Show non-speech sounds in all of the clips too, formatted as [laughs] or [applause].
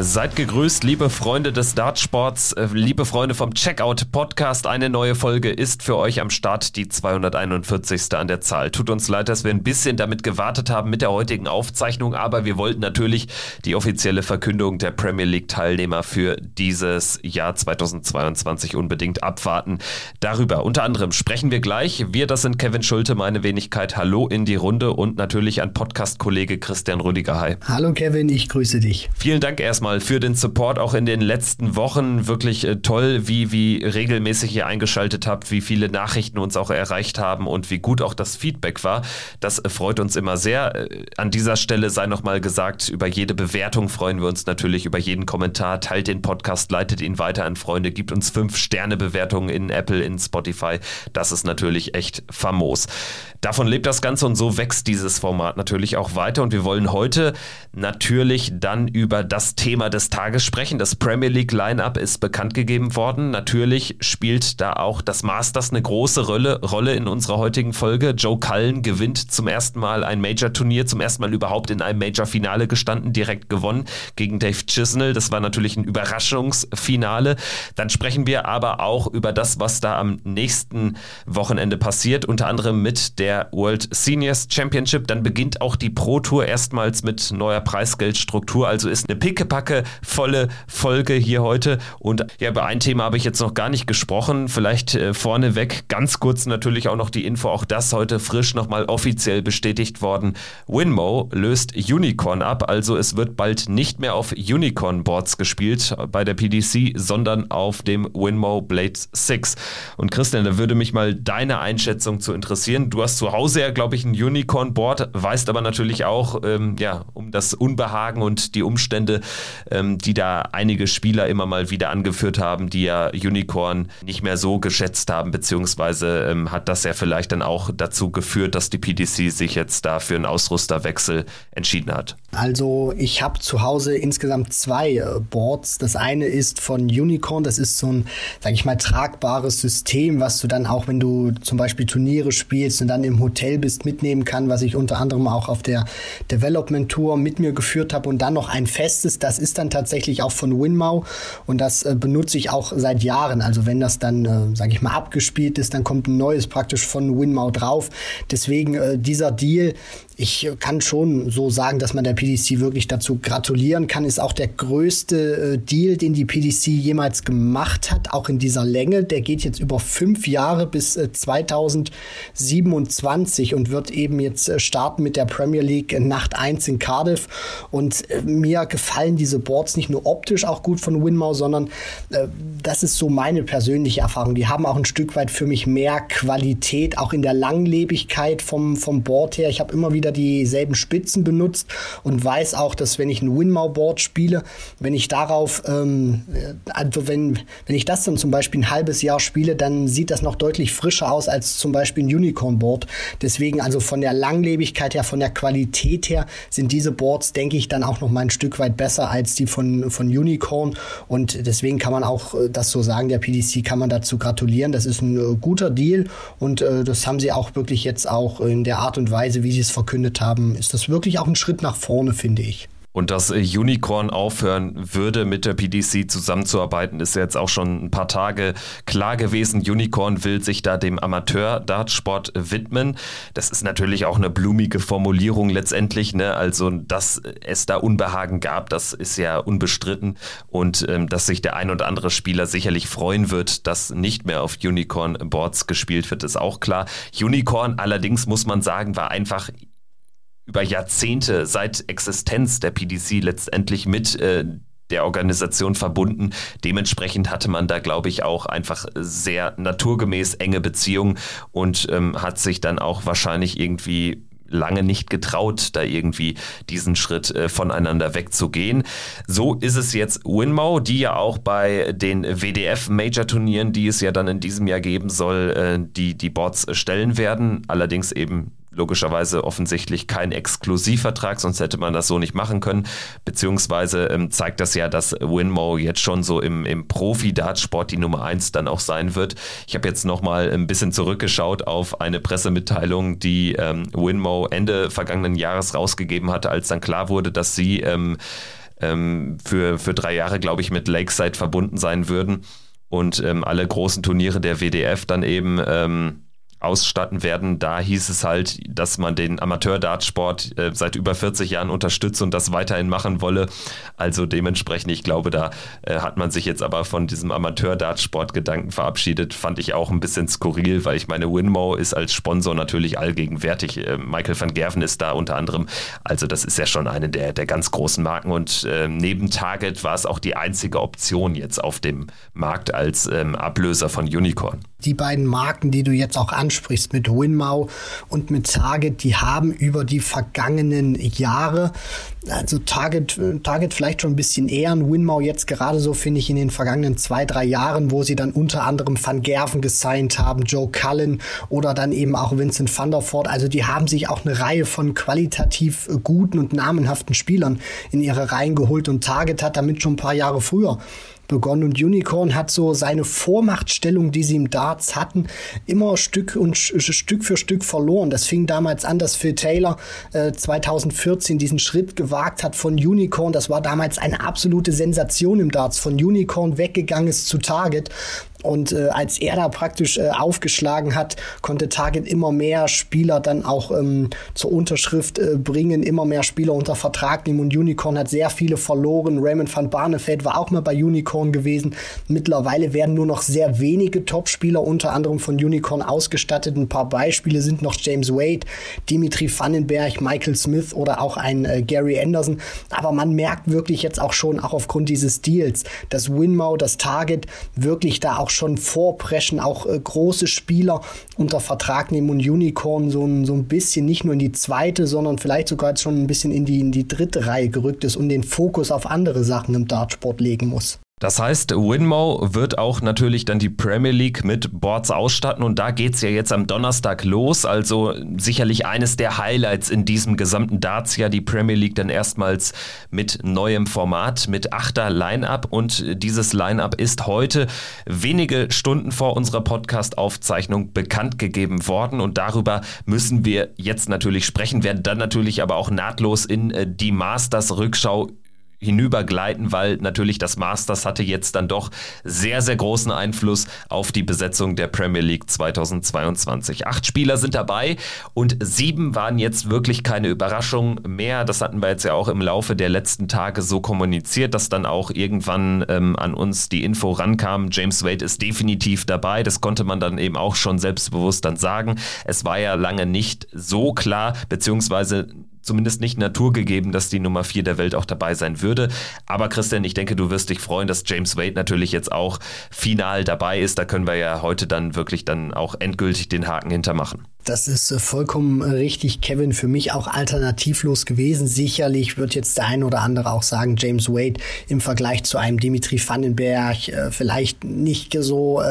Seid gegrüßt, liebe Freunde des Dartsports, äh, liebe Freunde vom Checkout Podcast. Eine neue Folge ist für euch am Start, die 241. an der Zahl. Tut uns leid, dass wir ein bisschen damit gewartet haben mit der heutigen Aufzeichnung, aber wir wollten natürlich die offizielle Verkündung der Premier League Teilnehmer für dieses Jahr 2022 unbedingt abwarten. Darüber unter anderem sprechen wir gleich. Wir, das sind Kevin Schulte, meine Wenigkeit. Hallo in die Runde und natürlich ein Podcast-Kollege Christian Rüdiger. Hi. Hallo Kevin, ich grüße dich. Vielen Dank erstmal erstmal für den Support auch in den letzten Wochen. Wirklich äh, toll, wie, wie regelmäßig ihr eingeschaltet habt, wie viele Nachrichten uns auch erreicht haben und wie gut auch das Feedback war. Das äh, freut uns immer sehr. Äh, an dieser Stelle sei nochmal gesagt, über jede Bewertung freuen wir uns natürlich, über jeden Kommentar. Teilt den Podcast, leitet ihn weiter an Freunde, gibt uns fünf Sterne Bewertungen in Apple, in Spotify. Das ist natürlich echt famos. Davon lebt das Ganze und so wächst dieses Format natürlich auch weiter und wir wollen heute natürlich dann über das Thema Thema des Tages sprechen. Das Premier League Lineup ist bekannt gegeben worden. Natürlich spielt da auch das Masters eine große Rolle, Rolle in unserer heutigen Folge. Joe Cullen gewinnt zum ersten Mal ein Major-Turnier, zum ersten Mal überhaupt in einem Major-Finale gestanden, direkt gewonnen gegen Dave Chisnell. Das war natürlich ein Überraschungsfinale. Dann sprechen wir aber auch über das, was da am nächsten Wochenende passiert, unter anderem mit der World Seniors Championship. Dann beginnt auch die Pro Tour erstmals mit neuer Preisgeldstruktur, also ist eine pickepacke volle Folge hier heute. Und ja, über ein Thema habe ich jetzt noch gar nicht gesprochen. Vielleicht äh, vorneweg ganz kurz natürlich auch noch die Info, auch das heute frisch nochmal offiziell bestätigt worden. Winmo löst Unicorn ab, also es wird bald nicht mehr auf Unicorn Boards gespielt bei der PDC, sondern auf dem Winmo Blade 6. Und Christian, da würde mich mal deine Einschätzung zu interessieren. Du hast zu Hause ja, glaube ich, ein Unicorn Board, weißt aber natürlich auch ähm, ja, um das Unbehagen und die Umstände, ähm, die da einige Spieler immer mal wieder angeführt haben, die ja Unicorn nicht mehr so geschätzt haben, beziehungsweise ähm, hat das ja vielleicht dann auch dazu geführt, dass die PDC sich jetzt da für einen Ausrüsterwechsel entschieden hat. Also ich habe zu Hause insgesamt zwei äh, Boards. Das eine ist von Unicorn, das ist so ein, sag ich mal, tragbares System, was du dann auch, wenn du zum Beispiel Turniere spielst und dann im Hotel bist, mitnehmen kann, was ich unter anderem auch auf der Development Tour mit mir geführt habe und dann noch ein festes, das ist dann tatsächlich auch von Winmau und das äh, benutze ich auch seit Jahren. Also wenn das dann, äh, sage ich mal, abgespielt ist, dann kommt ein neues praktisch von Winmau drauf. Deswegen äh, dieser Deal ich kann schon so sagen, dass man der PDC wirklich dazu gratulieren kann. Ist auch der größte äh, Deal, den die PDC jemals gemacht hat, auch in dieser Länge. Der geht jetzt über fünf Jahre bis äh, 2027 und wird eben jetzt äh, starten mit der Premier League Nacht 1 in Cardiff. Und äh, mir gefallen diese Boards nicht nur optisch auch gut von Winmau, sondern äh, das ist so meine persönliche Erfahrung. Die haben auch ein Stück weit für mich mehr Qualität, auch in der Langlebigkeit vom, vom Board her. Ich habe immer wieder wieder dieselben Spitzen benutzt und weiß auch, dass wenn ich ein Winmau-Board spiele, wenn ich darauf, ähm, also wenn, wenn ich das dann zum Beispiel ein halbes Jahr spiele, dann sieht das noch deutlich frischer aus als zum Beispiel ein Unicorn-Board. Deswegen also von der Langlebigkeit her, von der Qualität her sind diese Boards, denke ich, dann auch noch mal ein Stück weit besser als die von, von Unicorn und deswegen kann man auch äh, das so sagen, der PDC kann man dazu gratulieren. Das ist ein äh, guter Deal und äh, das haben sie auch wirklich jetzt auch in der Art und Weise, wie sie es verkündet verkündet haben, ist das wirklich auch ein Schritt nach vorne, finde ich. Und dass äh, Unicorn aufhören würde, mit der PDC zusammenzuarbeiten, ist jetzt auch schon ein paar Tage klar gewesen. Unicorn will sich da dem Amateur-Dartsport widmen. Das ist natürlich auch eine blumige Formulierung letztendlich. Ne? Also, dass es da Unbehagen gab, das ist ja unbestritten. Und ähm, dass sich der ein oder andere Spieler sicherlich freuen wird, dass nicht mehr auf Unicorn-Boards gespielt wird, ist auch klar. Unicorn allerdings, muss man sagen, war einfach über Jahrzehnte seit Existenz der PDC letztendlich mit äh, der Organisation verbunden. Dementsprechend hatte man da, glaube ich, auch einfach sehr naturgemäß enge Beziehungen und ähm, hat sich dann auch wahrscheinlich irgendwie lange nicht getraut, da irgendwie diesen Schritt äh, voneinander wegzugehen. So ist es jetzt Winmau, die ja auch bei den WDF Major Turnieren, die es ja dann in diesem Jahr geben soll, äh, die die Boards stellen werden. Allerdings eben logischerweise offensichtlich kein Exklusivvertrag, sonst hätte man das so nicht machen können. Beziehungsweise ähm, zeigt das ja, dass Winmo jetzt schon so im, im Profi-Dartsport die Nummer eins dann auch sein wird. Ich habe jetzt nochmal ein bisschen zurückgeschaut auf eine Pressemitteilung, die ähm, Winmo Ende vergangenen Jahres rausgegeben hatte, als dann klar wurde, dass sie ähm, ähm, für, für drei Jahre, glaube ich, mit Lakeside verbunden sein würden und ähm, alle großen Turniere der WDF dann eben ähm, ausstatten werden. Da hieß es halt, dass man den Amateur-Dartsport äh, seit über 40 Jahren unterstützt und das weiterhin machen wolle. Also dementsprechend, ich glaube, da äh, hat man sich jetzt aber von diesem Amateur-Dartsport-Gedanken verabschiedet. Fand ich auch ein bisschen skurril, weil ich meine, Winmo ist als Sponsor natürlich allgegenwärtig. Äh, Michael van Gerven ist da unter anderem. Also das ist ja schon eine der, der ganz großen Marken und ähm, neben Target war es auch die einzige Option jetzt auf dem Markt als ähm, Ablöser von Unicorn. Die beiden Marken, die du jetzt auch ansprichst mit Winmau und mit Target, die haben über die vergangenen Jahre, also Target, Target vielleicht schon ein bisschen eher, und Winmau jetzt gerade so, finde ich, in den vergangenen zwei, drei Jahren, wo sie dann unter anderem Van Gerven gesigned haben, Joe Cullen oder dann eben auch Vincent van der Voort. Also die haben sich auch eine Reihe von qualitativ guten und namenhaften Spielern in ihre Reihen geholt und Target hat damit schon ein paar Jahre früher begonnen und Unicorn hat so seine Vormachtstellung, die sie im Darts hatten, immer Stück und Stück für Stück verloren. Das fing damals an, dass Phil Taylor äh, 2014 diesen Schritt gewagt hat von Unicorn. Das war damals eine absolute Sensation im Darts. Von Unicorn weggegangen ist zu Target und äh, als er da praktisch äh, aufgeschlagen hat, konnte Target immer mehr Spieler dann auch ähm, zur Unterschrift äh, bringen, immer mehr Spieler unter Vertrag nehmen. Und Unicorn hat sehr viele verloren. Raymond van Barneveld war auch mal bei Unicorn gewesen. Mittlerweile werden nur noch sehr wenige Topspieler unter anderem von Unicorn ausgestattet. Ein paar Beispiele sind noch James Wade, Dimitri Vandenberg, Michael Smith oder auch ein äh, Gary Anderson. Aber man merkt wirklich jetzt auch schon, auch aufgrund dieses Deals, dass Winmau, das Target wirklich da auch auch schon vorpreschen, auch äh, große Spieler unter Vertrag nehmen und Unicorn so, so ein bisschen nicht nur in die zweite, sondern vielleicht sogar jetzt schon ein bisschen in die, in die dritte Reihe gerückt ist und den Fokus auf andere Sachen im Dartsport legen muss. Das heißt, Winmo wird auch natürlich dann die Premier League mit Boards ausstatten und da geht es ja jetzt am Donnerstag los. Also sicherlich eines der Highlights in diesem gesamten Darts-Jahr, die Premier League dann erstmals mit neuem Format, mit achter Line-Up und dieses Line-Up ist heute wenige Stunden vor unserer Podcast-Aufzeichnung bekannt gegeben worden und darüber müssen wir jetzt natürlich sprechen, werden dann natürlich aber auch nahtlos in äh, die Masters-Rückschau hinübergleiten, weil natürlich das Masters hatte jetzt dann doch sehr, sehr großen Einfluss auf die Besetzung der Premier League 2022. Acht Spieler sind dabei und sieben waren jetzt wirklich keine Überraschung mehr. Das hatten wir jetzt ja auch im Laufe der letzten Tage so kommuniziert, dass dann auch irgendwann ähm, an uns die Info rankam, James Wade ist definitiv dabei. Das konnte man dann eben auch schon selbstbewusst dann sagen. Es war ja lange nicht so klar, beziehungsweise zumindest nicht naturgegeben, dass die Nummer 4 der Welt auch dabei sein würde. Aber Christian, ich denke, du wirst dich freuen, dass James Wade natürlich jetzt auch final dabei ist. Da können wir ja heute dann wirklich dann auch endgültig den Haken hintermachen. Das ist äh, vollkommen äh, richtig, Kevin. Für mich auch alternativlos gewesen. Sicherlich wird jetzt der ein oder andere auch sagen, James Wade im Vergleich zu einem Dimitri Vandenberg äh, vielleicht nicht so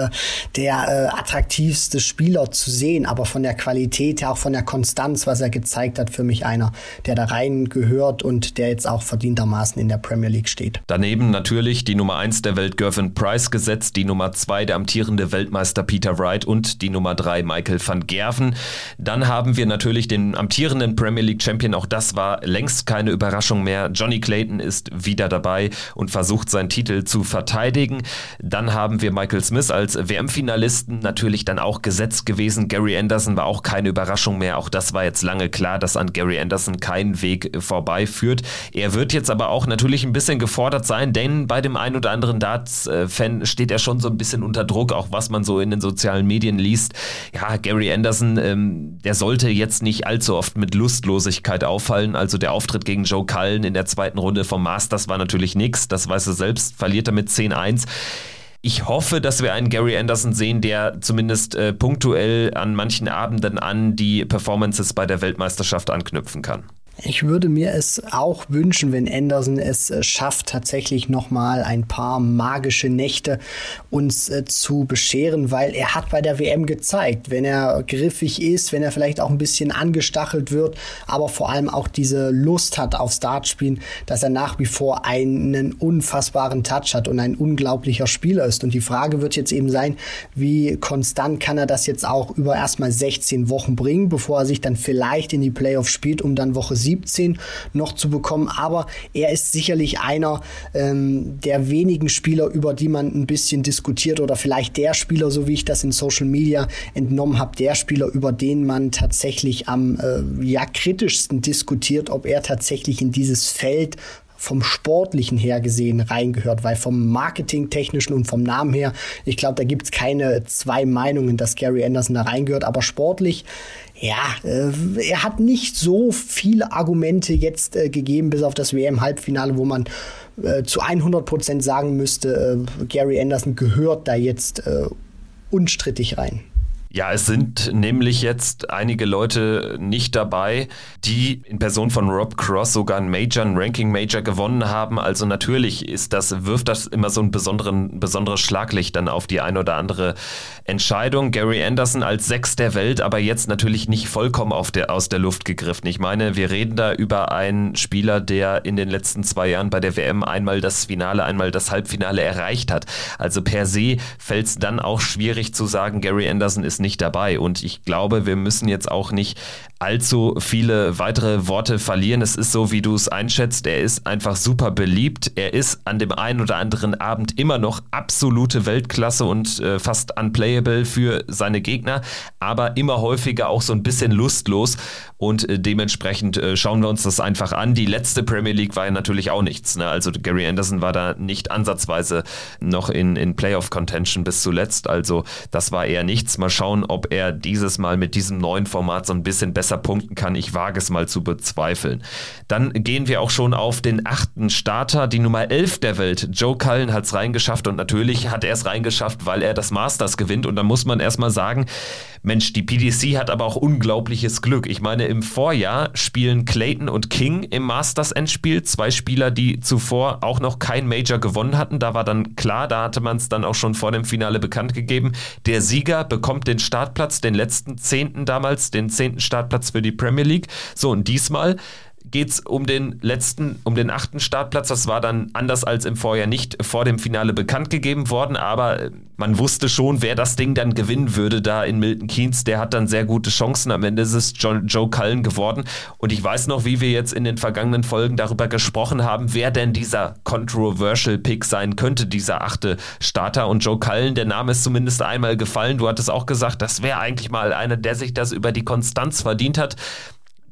der attraktivste Spieler zu sehen, aber von der Qualität her, auch von der Konstanz, was er gezeigt hat, für mich einer, der da rein gehört und der jetzt auch verdientermaßen in der Premier League steht. Daneben natürlich die Nummer 1 der Welt Gervin Price gesetzt, die Nummer 2 der amtierende Weltmeister Peter Wright und die Nummer 3 Michael van Gerven. Dann haben wir natürlich den amtierenden Premier League Champion. Auch das war längst keine Überraschung mehr. Johnny Clayton ist wieder dabei und versucht seinen Titel zu verteidigen. Dann haben wir Michael Smith als WM-Finalisten natürlich dann auch gesetzt gewesen. Gary Anderson war auch keine Überraschung mehr. Auch das war jetzt lange klar, dass an Gary Anderson kein Weg vorbeiführt. Er wird jetzt aber auch natürlich ein bisschen gefordert sein, denn bei dem einen oder anderen Darts-Fan steht er schon so ein bisschen unter Druck, auch was man so in den sozialen Medien liest. Ja, Gary Anderson ähm, der sollte jetzt nicht allzu oft mit Lustlosigkeit auffallen. Also der Auftritt gegen Joe Cullen in der zweiten Runde vom Masters war natürlich nichts. Das weiß er selbst, verliert er mit 10-1. Ich hoffe, dass wir einen Gary Anderson sehen, der zumindest äh, punktuell an manchen Abenden an die Performances bei der Weltmeisterschaft anknüpfen kann. Ich würde mir es auch wünschen, wenn Anderson es äh, schafft, tatsächlich nochmal ein paar magische Nächte uns äh, zu bescheren, weil er hat bei der WM gezeigt, wenn er griffig ist, wenn er vielleicht auch ein bisschen angestachelt wird, aber vor allem auch diese Lust hat auf Startspielen, dass er nach wie vor einen unfassbaren Touch hat und ein unglaublicher Spieler ist. Und die Frage wird jetzt eben sein, wie konstant kann er das jetzt auch über erstmal 16 Wochen bringen, bevor er sich dann vielleicht in die Playoffs spielt, um dann Woche 17 noch zu bekommen. Aber er ist sicherlich einer ähm, der wenigen Spieler, über die man ein bisschen diskutiert oder vielleicht der Spieler, so wie ich das in Social Media entnommen habe, der Spieler, über den man tatsächlich am äh, ja, kritischsten diskutiert, ob er tatsächlich in dieses Feld vom Sportlichen her gesehen reingehört, weil vom Marketingtechnischen und vom Namen her, ich glaube, da gibt es keine zwei Meinungen, dass Gary Anderson da reingehört, aber sportlich, ja, äh, er hat nicht so viele Argumente jetzt äh, gegeben, bis auf das WM-Halbfinale, wo man äh, zu 100 Prozent sagen müsste, äh, Gary Anderson gehört da jetzt äh, unstrittig rein. Ja, es sind nämlich jetzt einige Leute nicht dabei, die in Person von Rob Cross sogar einen Major, einen Ranking Major gewonnen haben. Also natürlich ist das, wirft das immer so ein besonderen, besonderes Schlaglicht dann auf die eine oder andere Entscheidung. Gary Anderson als Sechs der Welt, aber jetzt natürlich nicht vollkommen auf der, aus der Luft gegriffen. Ich meine, wir reden da über einen Spieler, der in den letzten zwei Jahren bei der WM einmal das Finale, einmal das Halbfinale erreicht hat. Also per se fällt es dann auch schwierig zu sagen, Gary Anderson ist nicht nicht dabei. Und ich glaube, wir müssen jetzt auch nicht allzu viele weitere Worte verlieren. Es ist so, wie du es einschätzt. Er ist einfach super beliebt. Er ist an dem einen oder anderen Abend immer noch absolute Weltklasse und äh, fast unplayable für seine Gegner, aber immer häufiger auch so ein bisschen lustlos. Und äh, dementsprechend äh, schauen wir uns das einfach an. Die letzte Premier League war ja natürlich auch nichts. Ne? Also Gary Anderson war da nicht ansatzweise noch in, in Playoff-Contention bis zuletzt. Also das war eher nichts. Mal schauen, ob er dieses Mal mit diesem neuen Format so ein bisschen besser besser punkten kann. Ich wage es mal zu bezweifeln. Dann gehen wir auch schon auf den achten Starter, die Nummer 11 der Welt. Joe Cullen hat es reingeschafft und natürlich hat er es reingeschafft, weil er das Masters gewinnt. Und da muss man erstmal sagen, Mensch, die PDC hat aber auch unglaubliches Glück. Ich meine, im Vorjahr spielen Clayton und King im Masters-Endspiel. Zwei Spieler, die zuvor auch noch kein Major gewonnen hatten. Da war dann klar, da hatte man es dann auch schon vor dem Finale bekannt gegeben. Der Sieger bekommt den Startplatz, den letzten Zehnten damals, den zehnten Startplatz für die Premier League. So, und diesmal geht es um den letzten, um den achten Startplatz. Das war dann anders als im Vorjahr nicht vor dem Finale bekannt gegeben worden, aber äh, man wusste schon, wer das Ding dann gewinnen würde da in Milton Keynes. Der hat dann sehr gute Chancen. Am Ende ist es Joe, Joe Cullen geworden. Und ich weiß noch, wie wir jetzt in den vergangenen Folgen darüber gesprochen haben, wer denn dieser controversial Pick sein könnte, dieser achte Starter. Und Joe Cullen, der Name ist zumindest einmal gefallen. Du hattest auch gesagt, das wäre eigentlich mal einer, der sich das über die Konstanz verdient hat.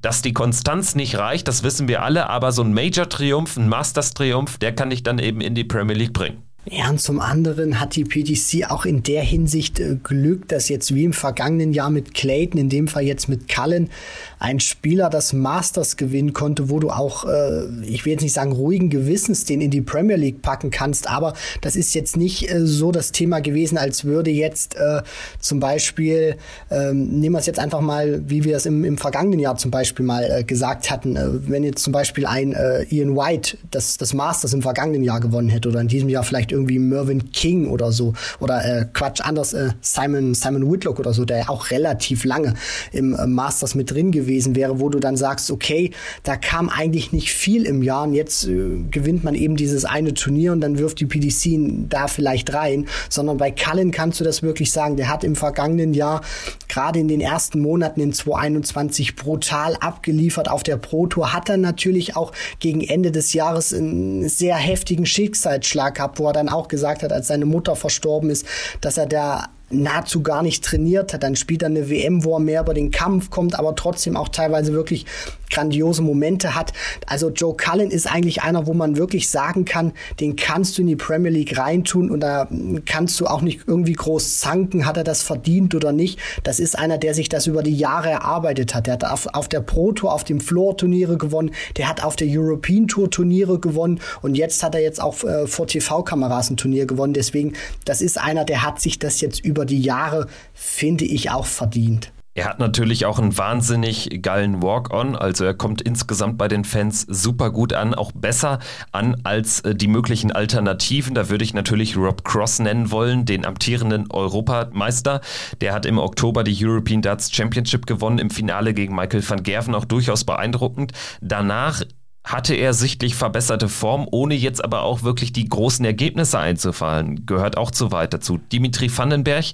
Dass die Konstanz nicht reicht, das wissen wir alle, aber so ein Major-Triumph, ein Masters-Triumph, der kann dich dann eben in die Premier League bringen. Ja, und zum anderen hat die PDC auch in der Hinsicht äh, Glück, dass jetzt wie im vergangenen Jahr mit Clayton, in dem Fall jetzt mit Cullen, ein Spieler das Masters gewinnen konnte, wo du auch, äh, ich will jetzt nicht sagen ruhigen Gewissens den in die Premier League packen kannst, aber das ist jetzt nicht äh, so das Thema gewesen, als würde jetzt äh, zum Beispiel, ähm, nehmen wir es jetzt einfach mal, wie wir es im, im vergangenen Jahr zum Beispiel mal äh, gesagt hatten, wenn jetzt zum Beispiel ein Ian White das, das Masters im vergangenen Jahr gewonnen hätte oder in diesem Jahr vielleicht irgendwie Mervyn King oder so. Oder äh, Quatsch anders äh, Simon Simon Whitlock oder so, der auch relativ lange im äh, Masters mit drin gewesen wäre, wo du dann sagst, okay, da kam eigentlich nicht viel im Jahr und jetzt äh, gewinnt man eben dieses eine Turnier und dann wirft die PDC da vielleicht rein, sondern bei Cullen kannst du das wirklich sagen, der hat im vergangenen Jahr gerade in den ersten Monaten in 2021 brutal abgeliefert auf der Pro Tour, hat dann natürlich auch gegen Ende des Jahres einen sehr heftigen Schicksalsschlag gehabt, wo er dann dann auch gesagt hat, als seine Mutter verstorben ist, dass er da nahezu gar nicht trainiert hat. Dann spielt er eine WM, wo er mehr über den Kampf kommt, aber trotzdem auch teilweise wirklich grandiose Momente hat. Also Joe Cullen ist eigentlich einer, wo man wirklich sagen kann, den kannst du in die Premier League reintun und da kannst du auch nicht irgendwie groß zanken, hat er das verdient oder nicht. Das ist einer, der sich das über die Jahre erarbeitet hat. Der hat auf, auf der Pro Tour, auf dem Floor Turniere gewonnen, der hat auf der European Tour Turniere gewonnen und jetzt hat er jetzt auch äh, vor TV-Kameras ein Turnier gewonnen. Deswegen, das ist einer, der hat sich das jetzt über die Jahre, finde ich, auch verdient. Er hat natürlich auch einen wahnsinnig geilen Walk-on, also er kommt insgesamt bei den Fans super gut an, auch besser an als äh, die möglichen Alternativen. Da würde ich natürlich Rob Cross nennen wollen, den amtierenden Europameister. Der hat im Oktober die European Darts Championship gewonnen, im Finale gegen Michael van Gerven auch durchaus beeindruckend. Danach hatte er sichtlich verbesserte Form, ohne jetzt aber auch wirklich die großen Ergebnisse einzufallen. Gehört auch zu weit dazu. Dimitri Vandenberg,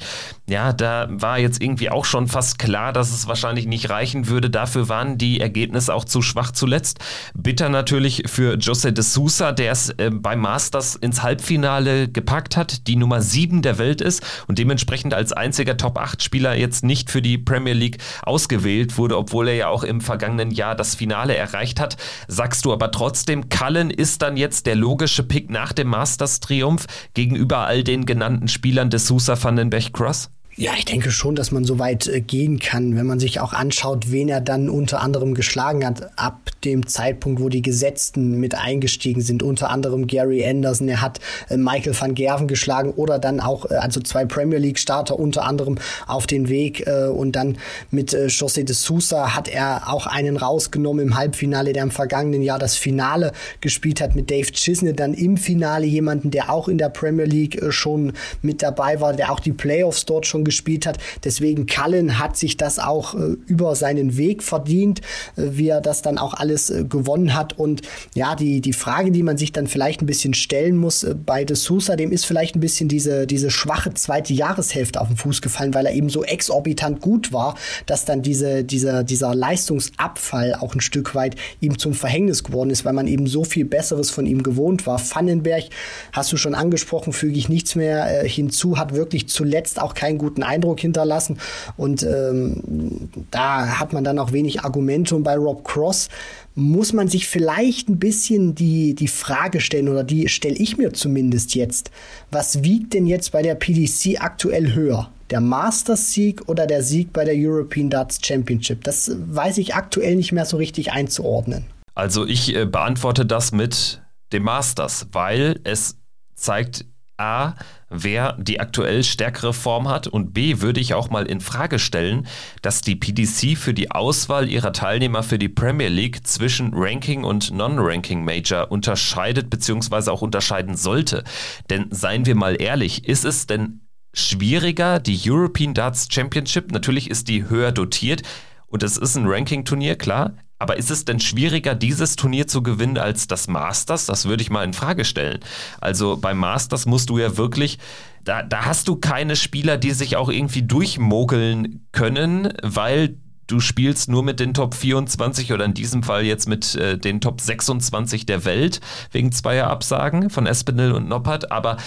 ja, da war jetzt irgendwie auch schon fast klar, dass es wahrscheinlich nicht reichen würde. Dafür waren die Ergebnisse auch zu schwach zuletzt. Bitter natürlich für Jose de Sousa, der es äh, beim Masters ins Halbfinale gepackt hat, die Nummer 7 der Welt ist und dementsprechend als einziger Top-8-Spieler jetzt nicht für die Premier League ausgewählt wurde, obwohl er ja auch im vergangenen Jahr das Finale erreicht hat. Sagst sagst du aber trotzdem, Cullen ist dann jetzt der logische Pick nach dem Masters-Triumph gegenüber all den genannten Spielern des Sousa van den Bech Cross? Ja, ich denke schon, dass man so weit äh, gehen kann, wenn man sich auch anschaut, wen er dann unter anderem geschlagen hat, ab dem Zeitpunkt, wo die Gesetzten mit eingestiegen sind, unter anderem Gary Anderson, er hat äh, Michael van Gerven geschlagen oder dann auch, äh, also zwei Premier League Starter unter anderem auf den Weg und dann mit José de Sousa hat er auch einen rausgenommen im Halbfinale, der im vergangenen Jahr das Finale gespielt hat mit Dave Chisney, dann im Finale jemanden, der auch in der Premier League schon mit dabei war, der auch die Playoffs dort schon gespielt hat. Deswegen Cullen hat sich das auch äh, über seinen Weg verdient, äh, wie er das dann auch alles äh, gewonnen hat. Und ja, die, die Frage, die man sich dann vielleicht ein bisschen stellen muss äh, bei De Sousa, dem ist vielleicht ein bisschen diese, diese schwache zweite Jahreshälfte auf den Fuß gefallen, weil er eben so exorbitant gut war, dass dann diese, dieser, dieser Leistungsabfall auch ein Stück weit ihm zum Verhängnis geworden ist, weil man eben so viel Besseres von ihm gewohnt war. Vandenberg, hast du schon angesprochen, füge ich nichts mehr äh, hinzu, hat wirklich zuletzt auch keinen guten guten Eindruck hinterlassen. Und ähm, da hat man dann auch wenig Argumente. Und bei Rob Cross muss man sich vielleicht ein bisschen die, die Frage stellen, oder die stelle ich mir zumindest jetzt. Was wiegt denn jetzt bei der PDC aktuell höher? Der Masters-Sieg oder der Sieg bei der European Darts Championship? Das weiß ich aktuell nicht mehr so richtig einzuordnen. Also ich äh, beantworte das mit dem Masters, weil es zeigt A, wer die aktuell stärkere Form hat und B, würde ich auch mal in Frage stellen, dass die PDC für die Auswahl ihrer Teilnehmer für die Premier League zwischen Ranking und Non-Ranking Major unterscheidet bzw. auch unterscheiden sollte. Denn seien wir mal ehrlich, ist es denn schwieriger, die European Darts Championship, natürlich ist die höher dotiert und es ist ein Ranking-Turnier, klar, aber ist es denn schwieriger, dieses Turnier zu gewinnen als das Masters? Das würde ich mal in Frage stellen. Also beim Masters musst du ja wirklich, da, da hast du keine Spieler, die sich auch irgendwie durchmogeln können, weil du spielst nur mit den Top 24 oder in diesem Fall jetzt mit äh, den Top 26 der Welt wegen zweier Absagen von Espinel und Noppert. Aber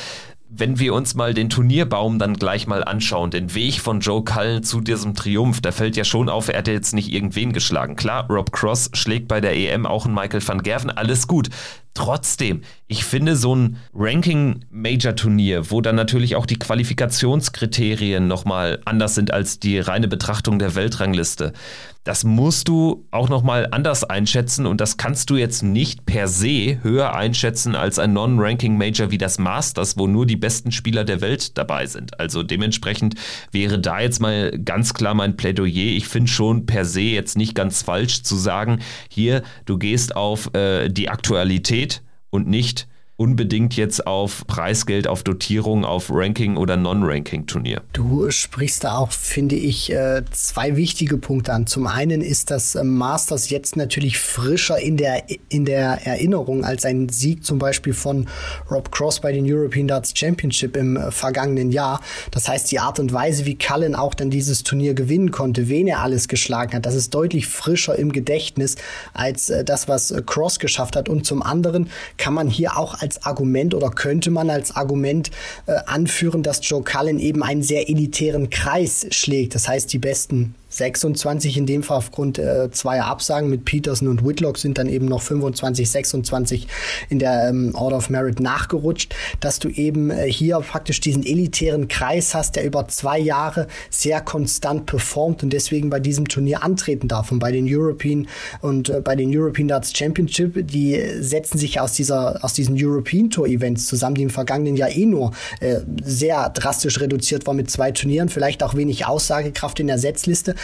wenn wir uns mal den Turnierbaum dann gleich mal anschauen, den Weg von Joe Cullen zu diesem Triumph, da fällt ja schon auf, er hat jetzt nicht irgendwen geschlagen. Klar, Rob Cross schlägt bei der EM auch einen Michael van Gerven, alles gut. Trotzdem, ich finde so ein Ranking-Major-Turnier, wo dann natürlich auch die Qualifikationskriterien nochmal anders sind als die reine Betrachtung der Weltrangliste, das musst du auch nochmal anders einschätzen und das kannst du jetzt nicht per se höher einschätzen als ein Non-Ranking-Major wie das Masters, wo nur die besten Spieler der Welt dabei sind. Also dementsprechend wäre da jetzt mal ganz klar mein Plädoyer. Ich finde schon per se jetzt nicht ganz falsch zu sagen, hier, du gehst auf äh, die Aktualität und nicht unbedingt jetzt auf Preisgeld, auf Dotierung, auf Ranking oder Non-Ranking-Turnier. Du sprichst da auch, finde ich, äh, zwei wichtige Punkte an. Zum einen ist das ähm, Masters jetzt natürlich frischer in der, in der Erinnerung als ein Sieg zum Beispiel von Rob Cross bei den European Darts Championship im äh, vergangenen Jahr. Das heißt, die Art und Weise, wie Cullen auch dann dieses Turnier gewinnen konnte, wen er alles geschlagen hat, das ist deutlich frischer im Gedächtnis als äh, das, was Cross geschafft hat. Und zum anderen kann man hier auch als Argument oder könnte man als Argument äh, anführen, dass Joe Cullen eben einen sehr elitären Kreis schlägt. Das heißt, die besten 26 in dem Fall aufgrund äh, zweier Absagen mit Peterson und Whitlock sind dann eben noch 25, 26 in der ähm, Order of Merit nachgerutscht, dass du eben äh, hier praktisch diesen elitären Kreis hast, der über zwei Jahre sehr konstant performt und deswegen bei diesem Turnier antreten darf. Und bei den European und äh, bei den European Darts Championship, die setzen sich aus dieser aus diesen European Tour Events zusammen, die im vergangenen Jahr eh nur äh, sehr drastisch reduziert war mit zwei Turnieren, vielleicht auch wenig Aussagekraft in der Setzliste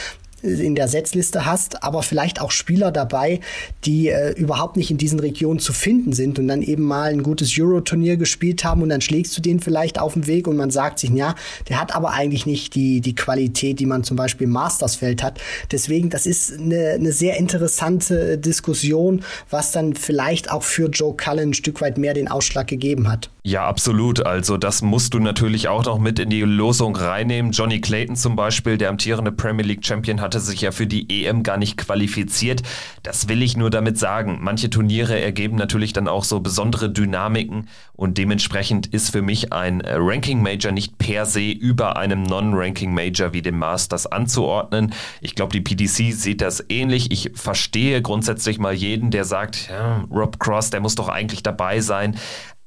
in der Setzliste hast, aber vielleicht auch Spieler dabei, die äh, überhaupt nicht in diesen Regionen zu finden sind und dann eben mal ein gutes Euro-Turnier gespielt haben und dann schlägst du den vielleicht auf den Weg und man sagt sich, ja, der hat aber eigentlich nicht die, die Qualität, die man zum Beispiel im Mastersfeld hat. Deswegen, das ist eine, eine sehr interessante Diskussion, was dann vielleicht auch für Joe Cullen ein Stück weit mehr den Ausschlag gegeben hat. Ja, absolut. Also das musst du natürlich auch noch mit in die Losung reinnehmen. Johnny Clayton zum Beispiel, der amtierende Premier League Champion, hatte sich ja für die EM gar nicht qualifiziert. Das will ich nur damit sagen. Manche Turniere ergeben natürlich dann auch so besondere Dynamiken und dementsprechend ist für mich ein Ranking Major nicht per se über einem Non-Ranking Major wie dem Masters anzuordnen. Ich glaube, die PDC sieht das ähnlich. Ich verstehe grundsätzlich mal jeden, der sagt, ja, Rob Cross, der muss doch eigentlich dabei sein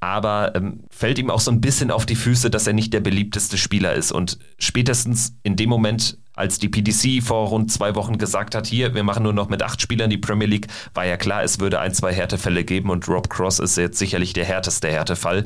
aber ähm, fällt ihm auch so ein bisschen auf die Füße, dass er nicht der beliebteste Spieler ist. Und spätestens in dem Moment, als die PDC vor rund zwei Wochen gesagt hat, hier, wir machen nur noch mit acht Spielern die Premier League, war ja klar, es würde ein, zwei Härtefälle geben und Rob Cross ist jetzt sicherlich der härteste Härtefall.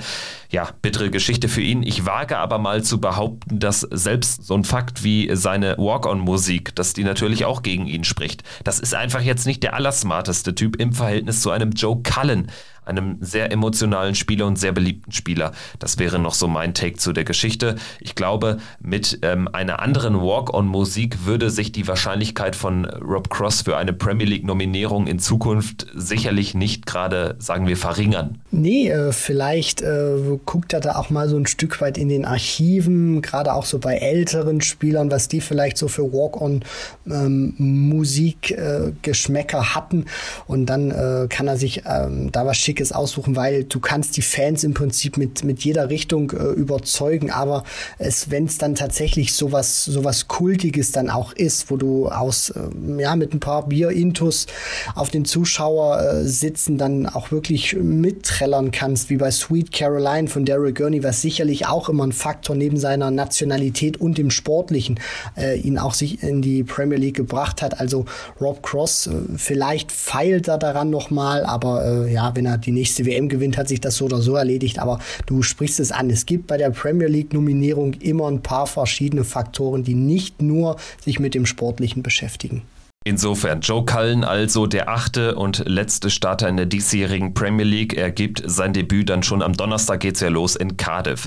Ja, bittere Geschichte für ihn. Ich wage aber mal zu behaupten, dass selbst so ein Fakt wie seine Walk-on-Musik, dass die natürlich auch gegen ihn spricht. Das ist einfach jetzt nicht der allersmarteste Typ im Verhältnis zu einem Joe Cullen einem sehr emotionalen Spieler und sehr beliebten Spieler. Das wäre noch so mein Take zu der Geschichte. Ich glaube, mit ähm, einer anderen Walk-on-Musik würde sich die Wahrscheinlichkeit von Rob Cross für eine Premier League-Nominierung in Zukunft sicherlich nicht gerade, sagen wir, verringern. Nee, äh, vielleicht äh, guckt er da auch mal so ein Stück weit in den Archiven, gerade auch so bei älteren Spielern, was die vielleicht so für Walk-on-Musik-Geschmäcker ähm, äh, hatten. Und dann äh, kann er sich ähm, da was schicken Schickes aussuchen, weil du kannst die Fans im Prinzip mit, mit jeder Richtung äh, überzeugen, aber es, wenn es dann tatsächlich sowas, sowas Kultiges dann auch ist, wo du aus, äh, ja, mit ein paar Bier-Intus auf den Zuschauer äh, sitzen, dann auch wirklich mitträllern kannst, wie bei Sweet Caroline von Daryl Gurney, was sicherlich auch immer ein Faktor neben seiner Nationalität und dem Sportlichen äh, ihn auch sich in die Premier League gebracht hat. Also Rob Cross, äh, vielleicht feilt er daran nochmal, aber äh, ja, wenn er die nächste WM gewinnt, hat sich das so oder so erledigt. Aber du sprichst es an. Es gibt bei der Premier League-Nominierung immer ein paar verschiedene Faktoren, die nicht nur sich mit dem Sportlichen beschäftigen. Insofern, Joe Cullen also der achte und letzte Starter in der diesjährigen Premier League. Er gibt sein Debüt dann schon am Donnerstag geht's ja los in Cardiff.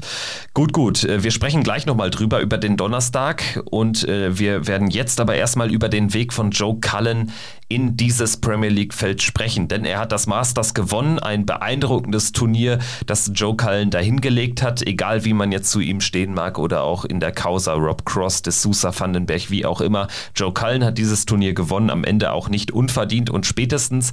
Gut, gut, äh, wir sprechen gleich nochmal drüber über den Donnerstag und äh, wir werden jetzt aber erstmal über den Weg von Joe Cullen in dieses Premier League-Feld sprechen, denn er hat das Masters gewonnen, ein beeindruckendes Turnier, das Joe Cullen dahingelegt hat, egal wie man jetzt zu ihm stehen mag oder auch in der Causa Rob Cross, de Sousa Vandenberg, wie auch immer. Joe Cullen hat dieses Turnier gewonnen, am Ende auch nicht unverdient. Und spätestens,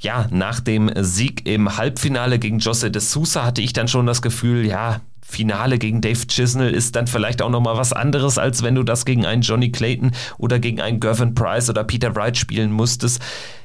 ja, nach dem Sieg im Halbfinale gegen Jose de Sousa hatte ich dann schon das Gefühl, ja, Finale gegen Dave Chisnell ist dann vielleicht auch nochmal was anderes, als wenn du das gegen einen Johnny Clayton oder gegen einen Gervin Price oder Peter Wright spielen musstest.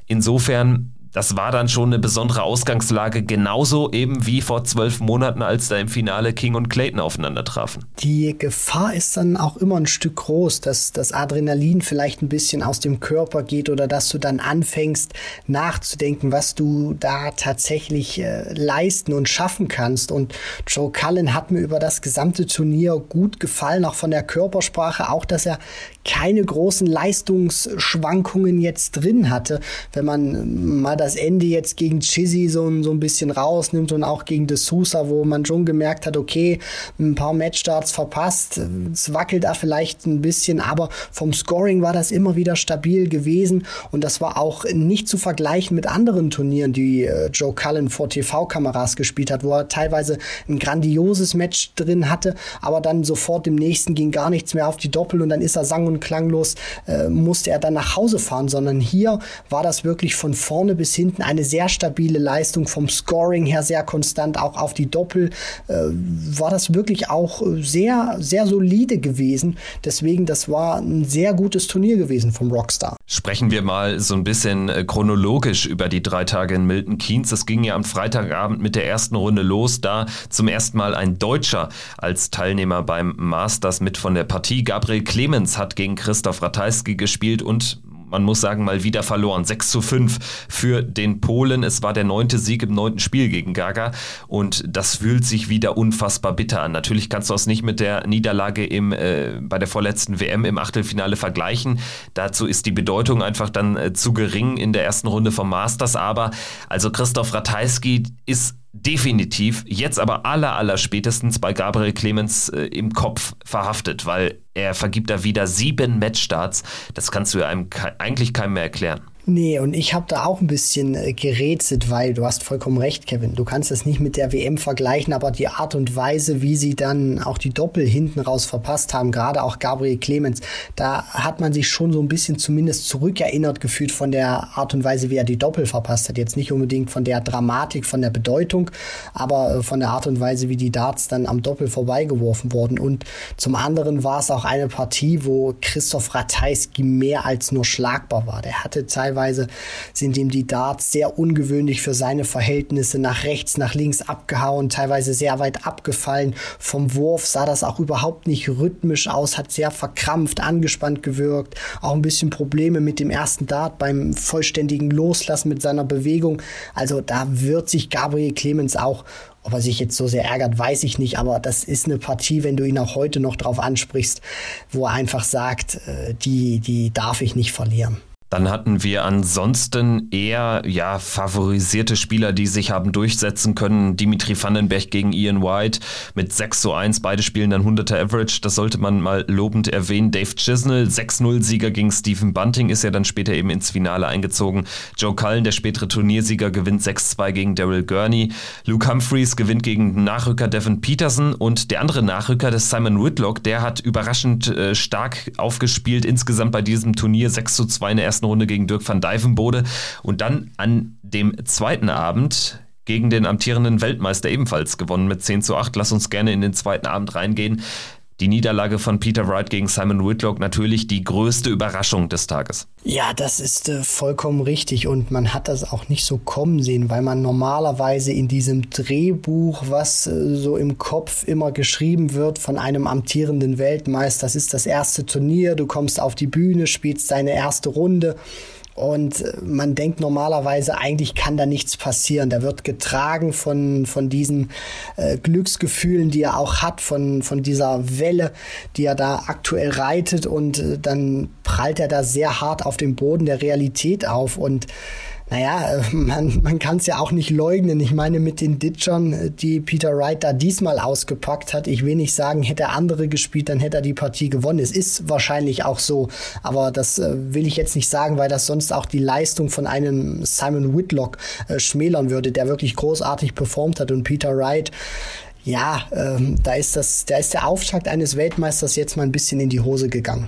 Insofern das war dann schon eine besondere Ausgangslage, genauso eben wie vor zwölf Monaten, als da im Finale King und Clayton aufeinander trafen. Die Gefahr ist dann auch immer ein Stück groß, dass das Adrenalin vielleicht ein bisschen aus dem Körper geht oder dass du dann anfängst nachzudenken, was du da tatsächlich äh, leisten und schaffen kannst. Und Joe Cullen hat mir über das gesamte Turnier gut gefallen, auch von der Körpersprache, auch dass er keine großen Leistungsschwankungen jetzt drin hatte. Wenn man mal das Ende jetzt gegen Chizzy so, so ein bisschen rausnimmt und auch gegen De Sousa, wo man schon gemerkt hat, okay, ein paar Matchstarts verpasst, es wackelt da vielleicht ein bisschen, aber vom Scoring war das immer wieder stabil gewesen. Und das war auch nicht zu vergleichen mit anderen Turnieren, die äh, Joe Cullen vor TV-Kameras gespielt hat, wo er teilweise ein grandioses Match drin hatte, aber dann sofort im nächsten ging gar nichts mehr auf die Doppel und dann ist er sang- und klanglos, äh, musste er dann nach Hause fahren, sondern hier war das wirklich von vorne bis hinten eine sehr stabile Leistung, vom Scoring her sehr konstant, auch auf die Doppel äh, war das wirklich auch sehr, sehr solide gewesen. Deswegen, das war ein sehr gutes Turnier gewesen vom Rockstar. Sprechen wir mal so ein bisschen äh, chronologisch über die drei Tage in Milton Keynes. Es ging ja am Freitagabend mit der ersten Runde los, da zum ersten Mal ein Deutscher als Teilnehmer beim Masters mit von der Partie. Gabriel Clemens hat gegen Christoph Ratajski gespielt und man muss sagen, mal wieder verloren. 6 zu 5 für den Polen. Es war der neunte Sieg im neunten Spiel gegen Gaga und das fühlt sich wieder unfassbar bitter an. Natürlich kannst du das nicht mit der Niederlage im, äh, bei der vorletzten WM im Achtelfinale vergleichen. Dazu ist die Bedeutung einfach dann äh, zu gering in der ersten Runde vom Masters. Aber also Christoph Ratajski ist definitiv jetzt aber aller, aller spätestens bei Gabriel Clemens äh, im Kopf verhaftet, weil er vergibt da wieder sieben Matchstarts. Das kannst du einem ke eigentlich keinem mehr erklären. Nee, und ich habe da auch ein bisschen äh, gerätselt, weil du hast vollkommen recht, Kevin. Du kannst das nicht mit der WM vergleichen, aber die Art und Weise, wie sie dann auch die Doppel hinten raus verpasst haben, gerade auch Gabriel Clemens, da hat man sich schon so ein bisschen zumindest zurückerinnert gefühlt von der Art und Weise, wie er die Doppel verpasst hat. Jetzt nicht unbedingt von der Dramatik, von der Bedeutung, aber äh, von der Art und Weise, wie die Darts dann am Doppel vorbeigeworfen wurden. Und zum anderen war es auch eine Partie, wo Christoph Ratajski mehr als nur schlagbar war. Der hatte teilweise Teilweise sind ihm die Darts sehr ungewöhnlich für seine Verhältnisse nach rechts, nach links abgehauen, teilweise sehr weit abgefallen. Vom Wurf sah das auch überhaupt nicht rhythmisch aus, hat sehr verkrampft, angespannt gewirkt. Auch ein bisschen Probleme mit dem ersten Dart beim vollständigen Loslassen mit seiner Bewegung. Also da wird sich Gabriel Clemens auch ob er sich jetzt so sehr ärgert, weiß ich nicht, aber das ist eine Partie, wenn du ihn auch heute noch drauf ansprichst, wo er einfach sagt, äh, die, die darf ich nicht verlieren. Dann hatten wir ansonsten eher ja favorisierte Spieler, die sich haben durchsetzen können. Dimitri Vandenberg gegen Ian White mit 6 zu 1. Beide spielen dann 100er Average. Das sollte man mal lobend erwähnen. Dave Chisnell, 6-0-Sieger gegen Stephen Bunting, ist ja dann später eben ins Finale eingezogen. Joe Cullen, der spätere Turniersieger, gewinnt 6-2 gegen Daryl Gurney. Luke Humphreys gewinnt gegen Nachrücker Devin Peterson und der andere Nachrücker, das Simon Whitlock, der hat überraschend äh, stark aufgespielt. Insgesamt bei diesem Turnier 6 zu 2 in der ersten ersten Runde gegen Dirk van Dijvenbode und dann an dem zweiten Abend gegen den amtierenden Weltmeister ebenfalls gewonnen mit 10 zu 8. Lass uns gerne in den zweiten Abend reingehen. Die Niederlage von Peter Wright gegen Simon Whitlock natürlich die größte Überraschung des Tages. Ja, das ist äh, vollkommen richtig und man hat das auch nicht so kommen sehen, weil man normalerweise in diesem Drehbuch, was äh, so im Kopf immer geschrieben wird von einem amtierenden Weltmeister, das ist das erste Turnier, du kommst auf die Bühne, spielst deine erste Runde und äh, man denkt normalerweise, eigentlich kann da nichts passieren. Der wird getragen von, von diesen äh, Glücksgefühlen, die er auch hat, von, von dieser Welle, die er da aktuell reitet. Und äh, dann prallt er da sehr hart auf dem Boden der Realität auf. Und naja, äh, man, man kann es ja auch nicht leugnen. Ich meine, mit den Ditchern, äh, die Peter Wright da diesmal ausgepackt hat, ich will nicht sagen, hätte er andere gespielt, dann hätte er die Partie gewonnen. Es ist wahrscheinlich auch so, aber das äh, will ich jetzt nicht sagen, weil das sonst auch die Leistung von einem Simon Whitlock äh, schmälern würde, der wirklich großartig performt hat und Peter Wright ja, ähm, da ist das, da ist der Auftakt eines Weltmeisters jetzt mal ein bisschen in die Hose gegangen.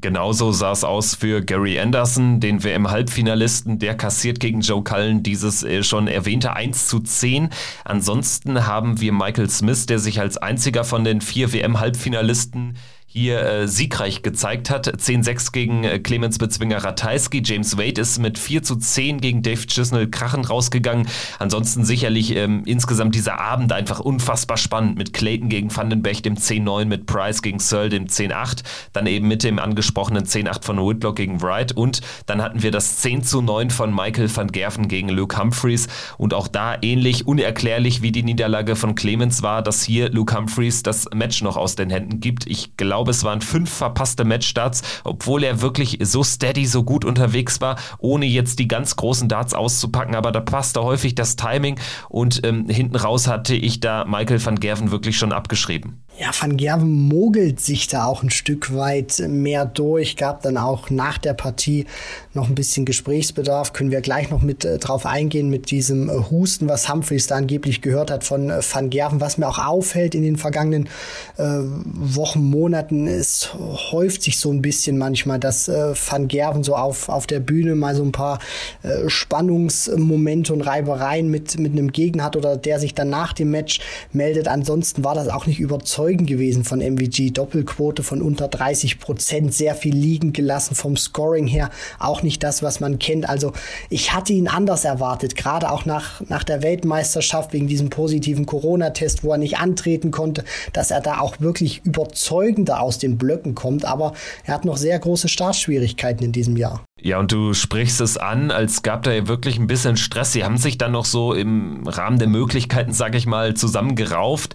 Genauso sah es aus für Gary Anderson, den WM-Halbfinalisten. Der kassiert gegen Joe Cullen dieses äh, schon erwähnte 1 zu 10. Ansonsten haben wir Michael Smith, der sich als einziger von den vier WM-Halbfinalisten hier äh, siegreich gezeigt hat. 10-6 gegen äh, Clemens Bezwinger Ratajski. James Wade ist mit 4 zu 10 gegen Dave Chisnell krachend rausgegangen. Ansonsten sicherlich ähm, insgesamt dieser Abend einfach unfassbar spannend mit Clayton gegen Vandenberg, dem 10-9, mit Price gegen Searle, dem 10-8, dann eben mit dem angesprochenen 10-8 von Whitlock gegen Wright und dann hatten wir das 10 zu 9 von Michael van Gerven gegen Luke Humphreys und auch da ähnlich unerklärlich wie die Niederlage von Clemens war, dass hier Luke Humphreys das Match noch aus den Händen gibt. Ich glaube, glaube, es waren fünf verpasste Matchstarts, obwohl er wirklich so steady, so gut unterwegs war, ohne jetzt die ganz großen Darts auszupacken. Aber da passte häufig das Timing und ähm, hinten raus hatte ich da Michael van Gerven wirklich schon abgeschrieben. Ja, Van Gerven mogelt sich da auch ein Stück weit mehr durch, gab dann auch nach der Partie noch ein bisschen Gesprächsbedarf, können wir gleich noch mit äh, drauf eingehen mit diesem äh, Husten, was Humphreys da angeblich gehört hat von äh, Van Gerven, was mir auch auffällt in den vergangenen äh, Wochen, Monaten, es häuft sich so ein bisschen manchmal, dass äh, Van Gerven so auf, auf der Bühne mal so ein paar äh, Spannungsmomente und Reibereien mit, mit einem Gegner hat oder der sich dann nach dem Match meldet. Ansonsten war das auch nicht überzeugend Zeugen gewesen von MVG. Doppelquote von unter 30 Prozent, sehr viel liegen gelassen vom Scoring her. Auch nicht das, was man kennt. Also ich hatte ihn anders erwartet, gerade auch nach, nach der Weltmeisterschaft wegen diesem positiven Corona-Test, wo er nicht antreten konnte, dass er da auch wirklich überzeugender aus den Blöcken kommt. Aber er hat noch sehr große Startschwierigkeiten in diesem Jahr. Ja, und du sprichst es an, als gab da ja wirklich ein bisschen Stress. Sie haben sich dann noch so im Rahmen der Möglichkeiten, sag ich mal, zusammengerauft.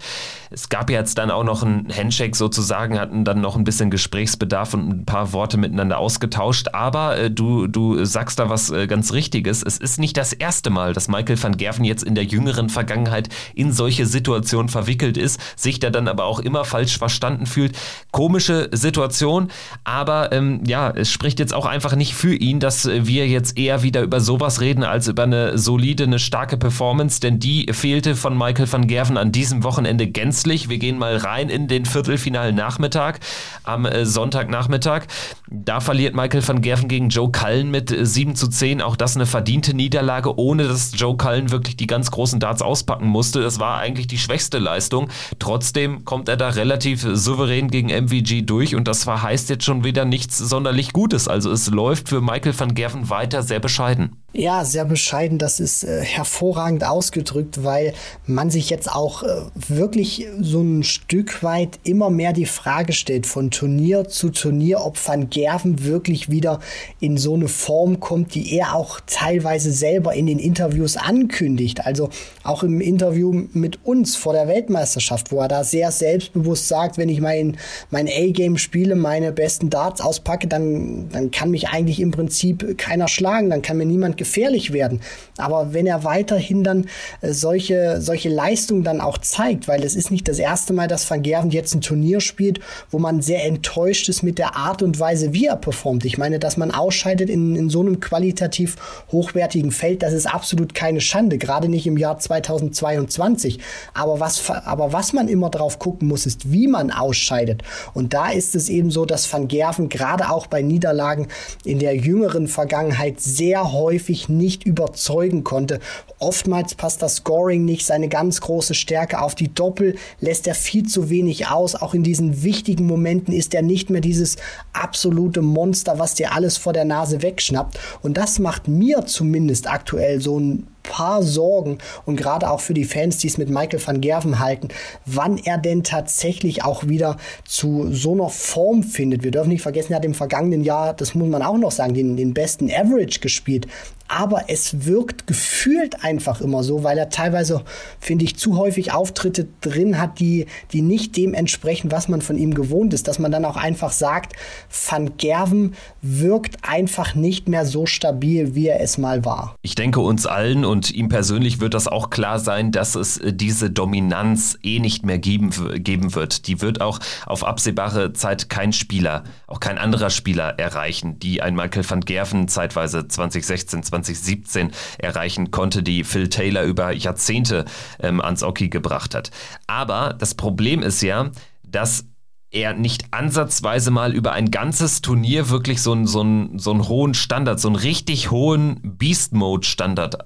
Es gab jetzt dann auch noch ein Handshake sozusagen, hatten dann noch ein bisschen Gesprächsbedarf und ein paar Worte miteinander ausgetauscht. Aber äh, du, du sagst da was äh, ganz Richtiges. Es ist nicht das erste Mal, dass Michael van Gerven jetzt in der jüngeren Vergangenheit in solche Situationen verwickelt ist, sich da dann aber auch immer falsch verstanden fühlt. Komische Situation, aber ähm, ja, es spricht jetzt auch einfach nicht für ihn, dass wir jetzt eher wieder über sowas reden als über eine solide, eine starke Performance, denn die fehlte von Michael van Gerven an diesem Wochenende gänzlich. Wir gehen mal rein in den Viertelfinalen Nachmittag am äh, Sonntagnachmittag. Da verliert Michael van Gerven gegen Joe Cullen mit 7 äh, zu 10. Auch das eine verdiente Niederlage, ohne dass Joe Cullen wirklich die ganz großen Darts auspacken musste. Das war eigentlich die schwächste Leistung. Trotzdem kommt er da relativ souverän gegen MVG durch und das verheißt jetzt schon wieder nichts sonderlich Gutes. Also es läuft für Michael van Gerven weiter sehr bescheiden. Ja, sehr bescheiden. Das ist äh, hervorragend ausgedrückt, weil man sich jetzt auch äh, wirklich so ein Stück weit immer mehr die Frage stellt von Turnier zu Turnier, ob Van Gerven wirklich wieder in so eine Form kommt, die er auch teilweise selber in den Interviews ankündigt. Also auch im Interview mit uns vor der Weltmeisterschaft, wo er da sehr selbstbewusst sagt, wenn ich mein, mein A-Game spiele, meine besten Darts auspacke, dann, dann kann mich eigentlich im Prinzip keiner schlagen, dann kann mir niemand gefährlich werden. Aber wenn er weiterhin dann äh, solche, solche Leistungen dann auch zeigt, weil es ist nicht das erste Mal, dass Van Gerven jetzt ein Turnier spielt, wo man sehr enttäuscht ist mit der Art und Weise, wie er performt. Ich meine, dass man ausscheidet in, in so einem qualitativ hochwertigen Feld, das ist absolut keine Schande, gerade nicht im Jahr 2022. Aber was, aber was man immer drauf gucken muss, ist, wie man ausscheidet. Und da ist es eben so, dass Van Gerven gerade auch bei Niederlagen in der jüngeren Vergangenheit sehr häufig nicht überzeugen konnte. Oftmals passt das Scoring nicht, seine ganz große Stärke auf die Doppel lässt er viel zu wenig aus. Auch in diesen wichtigen Momenten ist er nicht mehr dieses absolute Monster, was dir alles vor der Nase wegschnappt. Und das macht mir zumindest aktuell so ein paar Sorgen und gerade auch für die Fans, die es mit Michael van Gerven halten, wann er denn tatsächlich auch wieder zu so einer Form findet. Wir dürfen nicht vergessen, er hat im vergangenen Jahr, das muss man auch noch sagen, den, den besten Average gespielt aber es wirkt gefühlt einfach immer so, weil er teilweise, finde ich, zu häufig Auftritte drin hat, die, die nicht dem entsprechen, was man von ihm gewohnt ist. Dass man dann auch einfach sagt, Van Gerven wirkt einfach nicht mehr so stabil, wie er es mal war. Ich denke uns allen und ihm persönlich wird das auch klar sein, dass es äh, diese Dominanz eh nicht mehr geben, geben wird. Die wird auch auf absehbare Zeit kein Spieler, auch kein anderer Spieler erreichen, die ein Michael van Gerven zeitweise 2016, 20 2017 erreichen konnte, die Phil Taylor über Jahrzehnte ähm, ans Oki gebracht hat. Aber das Problem ist ja, dass er nicht ansatzweise mal über ein ganzes Turnier wirklich so einen, so einen, so einen hohen Standard, so einen richtig hohen Beast-Mode-Standard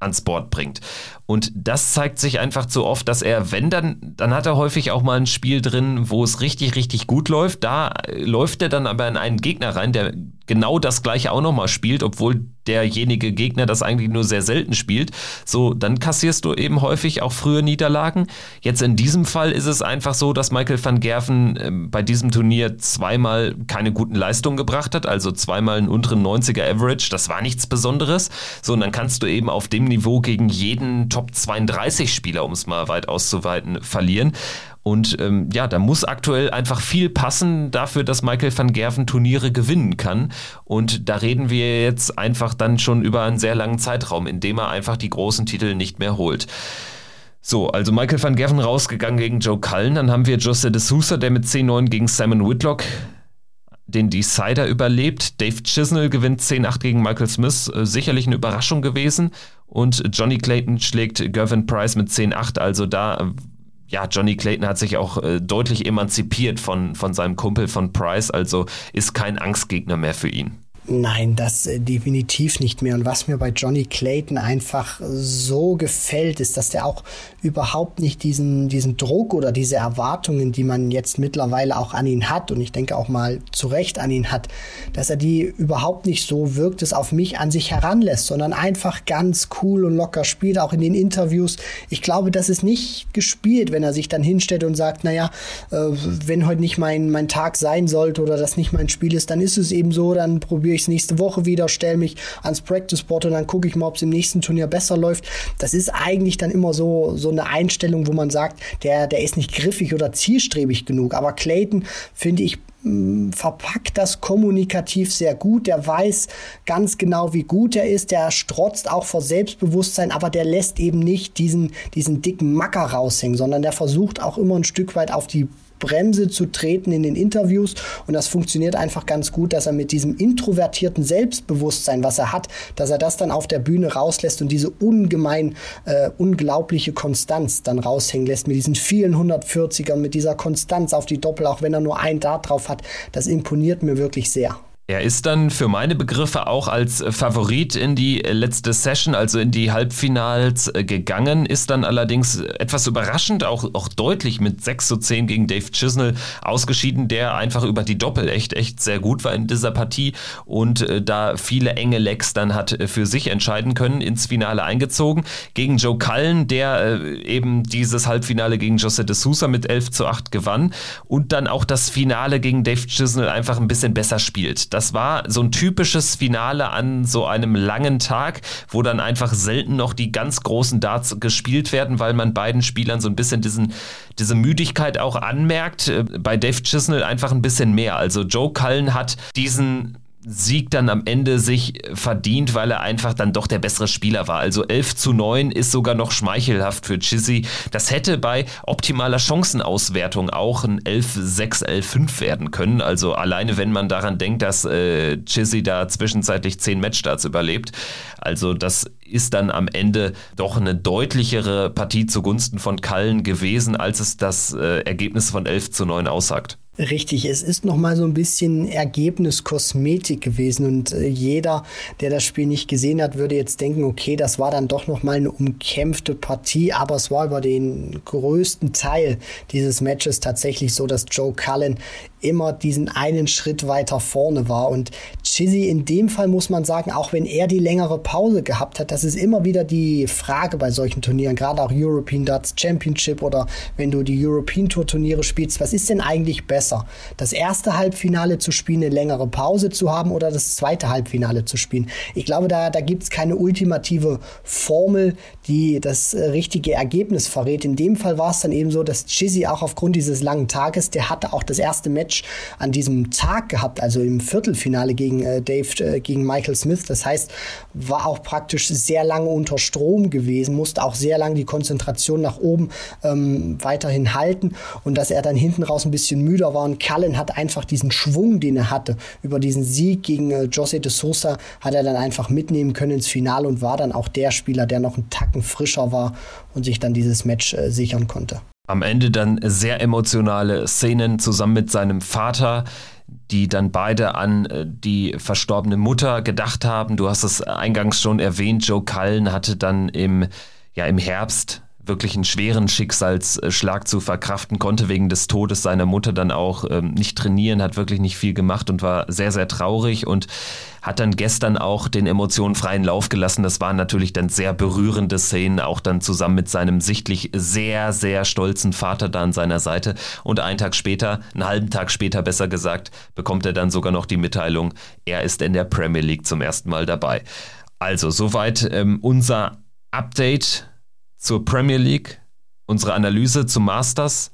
ans Board bringt. Und das zeigt sich einfach zu oft, dass er, wenn dann, dann hat er häufig auch mal ein Spiel drin, wo es richtig, richtig gut läuft. Da läuft er dann aber in einen Gegner rein, der genau das gleiche auch nochmal spielt, obwohl derjenige Gegner das eigentlich nur sehr selten spielt. So, dann kassierst du eben häufig auch frühe Niederlagen. Jetzt in diesem Fall ist es einfach so, dass Michael van Gerven äh, bei diesem Turnier zweimal keine guten Leistungen gebracht hat, also zweimal einen unteren 90er Average. Das war nichts Besonderes. So, und dann kannst du eben auf dem Niveau gegen jeden Top Top 32 Spieler, um es mal weit auszuweiten, verlieren. Und ähm, ja, da muss aktuell einfach viel passen dafür, dass Michael van Gerven Turniere gewinnen kann. Und da reden wir jetzt einfach dann schon über einen sehr langen Zeitraum, in dem er einfach die großen Titel nicht mehr holt. So, also Michael van Gerven rausgegangen gegen Joe Cullen. Dann haben wir Jose de Sousa, der mit 10-9 gegen Simon Whitlock den Decider überlebt. Dave Chisnell gewinnt 10-8 gegen Michael Smith. Äh, sicherlich eine Überraschung gewesen. Und Johnny Clayton schlägt Gervin Price mit 10-8. Also da, ja, Johnny Clayton hat sich auch äh, deutlich emanzipiert von, von seinem Kumpel von Price. Also ist kein Angstgegner mehr für ihn. Nein, das äh, definitiv nicht mehr. Und was mir bei Johnny Clayton einfach so gefällt, ist, dass der auch überhaupt nicht diesen, diesen Druck oder diese Erwartungen, die man jetzt mittlerweile auch an ihn hat, und ich denke auch mal zu Recht an ihn hat, dass er die überhaupt nicht so wirkt, es auf mich an sich heranlässt, sondern einfach ganz cool und locker spielt, auch in den Interviews. Ich glaube, das ist nicht gespielt, wenn er sich dann hinstellt und sagt, naja, äh, wenn heute nicht mein, mein Tag sein sollte oder das nicht mein Spiel ist, dann ist es eben so, dann probiere ich ich es nächste Woche wieder, stelle mich ans Practice Board und dann gucke ich mal, ob es im nächsten Turnier besser läuft. Das ist eigentlich dann immer so, so eine Einstellung, wo man sagt, der, der ist nicht griffig oder zielstrebig genug. Aber Clayton, finde ich, mm, verpackt das kommunikativ sehr gut. Der weiß ganz genau, wie gut er ist. Der strotzt auch vor Selbstbewusstsein, aber der lässt eben nicht diesen, diesen dicken Macker raushängen, sondern der versucht auch immer ein Stück weit auf die Bremse zu treten in den Interviews. Und das funktioniert einfach ganz gut, dass er mit diesem introvertierten Selbstbewusstsein, was er hat, dass er das dann auf der Bühne rauslässt und diese ungemein äh, unglaubliche Konstanz dann raushängen lässt mit diesen vielen 140ern, mit dieser Konstanz auf die Doppel, auch wenn er nur ein Dart drauf hat. Das imponiert mir wirklich sehr. Er ist dann für meine Begriffe auch als Favorit in die letzte Session, also in die Halbfinals äh, gegangen, ist dann allerdings etwas überraschend, auch, auch deutlich mit 6 zu 10 gegen Dave Chisnell ausgeschieden, der einfach über die Doppel echt, echt sehr gut war in dieser Partie und äh, da viele enge Lecks dann hat äh, für sich entscheiden können, ins Finale eingezogen. Gegen Joe Cullen, der äh, eben dieses Halbfinale gegen Jose de Sousa mit 11 zu 8 gewann und dann auch das Finale gegen Dave Chisnell einfach ein bisschen besser spielt. Das das war so ein typisches Finale an so einem langen Tag, wo dann einfach selten noch die ganz großen Darts gespielt werden, weil man beiden Spielern so ein bisschen diesen, diese Müdigkeit auch anmerkt. Äh, bei Dave Chisnell einfach ein bisschen mehr. Also Joe Cullen hat diesen Sieg dann am Ende sich verdient, weil er einfach dann doch der bessere Spieler war. Also 11 zu 9 ist sogar noch schmeichelhaft für Chizzy. Das hätte bei optimaler Chancenauswertung auch ein 11-6, 11-5 werden können. Also alleine wenn man daran denkt, dass äh, Chizzy da zwischenzeitlich 10 Matchstarts überlebt. Also das ist dann am Ende doch eine deutlichere Partie zugunsten von Kallen gewesen, als es das äh, Ergebnis von 11 zu 9 aussagt. Richtig, es ist noch mal so ein bisschen Ergebniskosmetik gewesen und äh, jeder, der das Spiel nicht gesehen hat, würde jetzt denken, okay, das war dann doch noch mal eine umkämpfte Partie, aber es war über den größten Teil dieses Matches tatsächlich so, dass Joe Cullen immer diesen einen Schritt weiter vorne war und Chizzy in dem Fall muss man sagen, auch wenn er die längere Pause gehabt hat, das ist immer wieder die Frage bei solchen Turnieren, gerade auch European Darts Championship oder wenn du die European Tour Turniere spielst, was ist denn eigentlich besser? Das erste Halbfinale zu spielen, eine längere Pause zu haben oder das zweite Halbfinale zu spielen? Ich glaube, da, da gibt es keine ultimative Formel, die das äh, richtige Ergebnis verrät. In dem Fall war es dann eben so, dass Chizzy auch aufgrund dieses langen Tages, der hatte auch das erste Match an diesem Tag gehabt, also im Viertelfinale gegen äh, Dave, äh, gegen Michael Smith. Das heißt, war auch praktisch sehr lange unter Strom gewesen, musste auch sehr lange die Konzentration nach oben ähm, weiterhin halten und dass er dann hinten raus ein bisschen müder war. Und Cullen hat einfach diesen Schwung, den er hatte, über diesen Sieg gegen äh, José de Sosa, hat er dann einfach mitnehmen können ins Finale und war dann auch der Spieler, der noch einen Tacken frischer war und sich dann dieses Match äh, sichern konnte. Am Ende dann sehr emotionale Szenen zusammen mit seinem Vater, die dann beide an äh, die verstorbene Mutter gedacht haben. Du hast es eingangs schon erwähnt, Joe Cullen hatte dann im, ja, im Herbst wirklich einen schweren Schicksalsschlag zu verkraften, konnte wegen des Todes seiner Mutter dann auch ähm, nicht trainieren, hat wirklich nicht viel gemacht und war sehr, sehr traurig und hat dann gestern auch den Emotionen freien Lauf gelassen. Das waren natürlich dann sehr berührende Szenen, auch dann zusammen mit seinem sichtlich sehr, sehr stolzen Vater da an seiner Seite. Und einen Tag später, einen halben Tag später besser gesagt, bekommt er dann sogar noch die Mitteilung, er ist in der Premier League zum ersten Mal dabei. Also soweit ähm, unser Update zur Premier League, unsere Analyse zum Masters.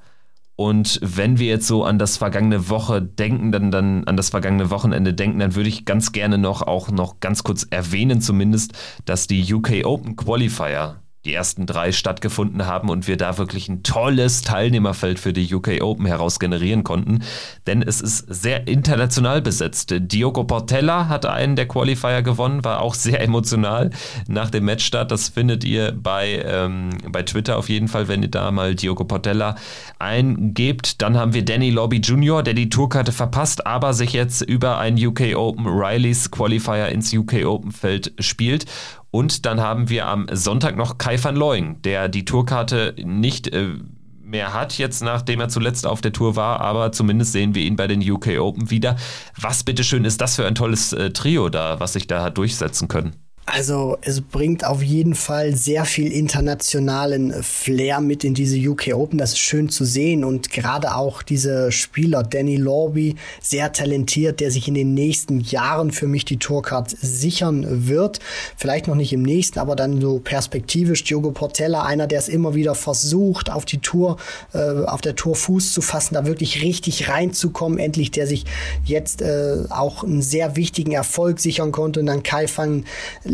Und wenn wir jetzt so an das vergangene Woche denken, dann, dann an das vergangene Wochenende denken, dann würde ich ganz gerne noch auch noch ganz kurz erwähnen, zumindest, dass die UK Open Qualifier die ersten drei stattgefunden haben und wir da wirklich ein tolles Teilnehmerfeld für die UK Open heraus generieren konnten, denn es ist sehr international besetzt. Diogo Portella hat einen der Qualifier gewonnen, war auch sehr emotional nach dem Matchstart. Das findet ihr bei, ähm, bei Twitter auf jeden Fall, wenn ihr da mal Diogo Portella eingebt. Dann haben wir Danny Lobby Jr., der die Tourkarte verpasst, aber sich jetzt über ein UK Open Rileys Qualifier ins UK Open Feld spielt und dann haben wir am Sonntag noch Kai van Looying, der die Tourkarte nicht äh, mehr hat, jetzt nachdem er zuletzt auf der Tour war, aber zumindest sehen wir ihn bei den UK Open wieder. Was bitteschön ist das für ein tolles äh, Trio da, was sich da hat durchsetzen können? Also es bringt auf jeden Fall sehr viel internationalen Flair mit in diese UK Open. Das ist schön zu sehen und gerade auch diese Spieler Danny Lorby, sehr talentiert, der sich in den nächsten Jahren für mich die Tourcard sichern wird. Vielleicht noch nicht im nächsten, aber dann so perspektivisch. Diogo Portella, einer, der es immer wieder versucht, auf die Tour, äh, auf der Tour Fuß zu fassen, da wirklich richtig reinzukommen. Endlich, der sich jetzt äh, auch einen sehr wichtigen Erfolg sichern konnte und dann Kai van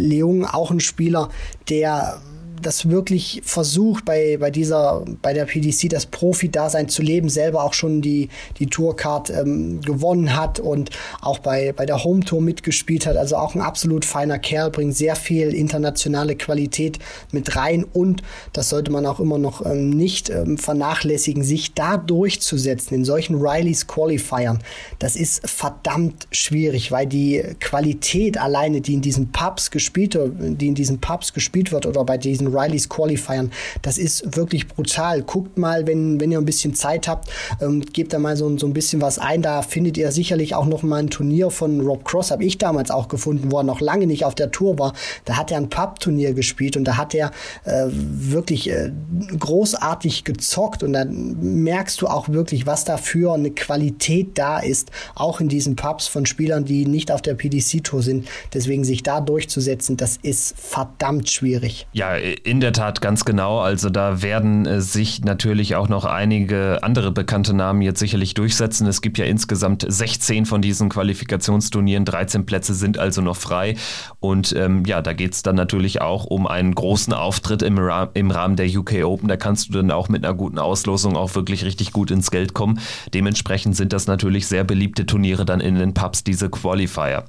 Leung auch ein Spieler, der das wirklich versucht, bei, bei dieser, bei der PDC das Profi-Dasein zu leben, selber auch schon die, die Tourcard ähm, gewonnen hat und auch bei, bei der Home Tour mitgespielt hat. Also auch ein absolut feiner Kerl, bringt sehr viel internationale Qualität mit rein und das sollte man auch immer noch ähm, nicht ähm, vernachlässigen, sich da durchzusetzen in solchen Rileys Qualifiern. Das ist verdammt schwierig, weil die Qualität alleine, die in diesen Pubs gespielt, die in diesen Pubs gespielt wird oder bei diesen Rileys Qualifiern. Das ist wirklich brutal. Guckt mal, wenn, wenn ihr ein bisschen Zeit habt, ähm, gebt da mal so, so ein bisschen was ein. Da findet ihr sicherlich auch noch mal ein Turnier von Rob Cross, habe ich damals auch gefunden, wo er noch lange nicht auf der Tour war. Da hat er ein Pub-Turnier gespielt und da hat er äh, wirklich äh, großartig gezockt und dann merkst du auch wirklich, was da für eine Qualität da ist, auch in diesen Pubs von Spielern, die nicht auf der PDC-Tour sind. Deswegen sich da durchzusetzen, das ist verdammt schwierig. Ja, in der Tat ganz genau. Also da werden äh, sich natürlich auch noch einige andere bekannte Namen jetzt sicherlich durchsetzen. Es gibt ja insgesamt 16 von diesen Qualifikationsturnieren, 13 Plätze sind also noch frei. Und ähm, ja, da geht es dann natürlich auch um einen großen Auftritt im, Ra im Rahmen der UK Open. Da kannst du dann auch mit einer guten Auslosung auch wirklich richtig gut ins Geld kommen. Dementsprechend sind das natürlich sehr beliebte Turniere dann in den Pubs, diese Qualifier.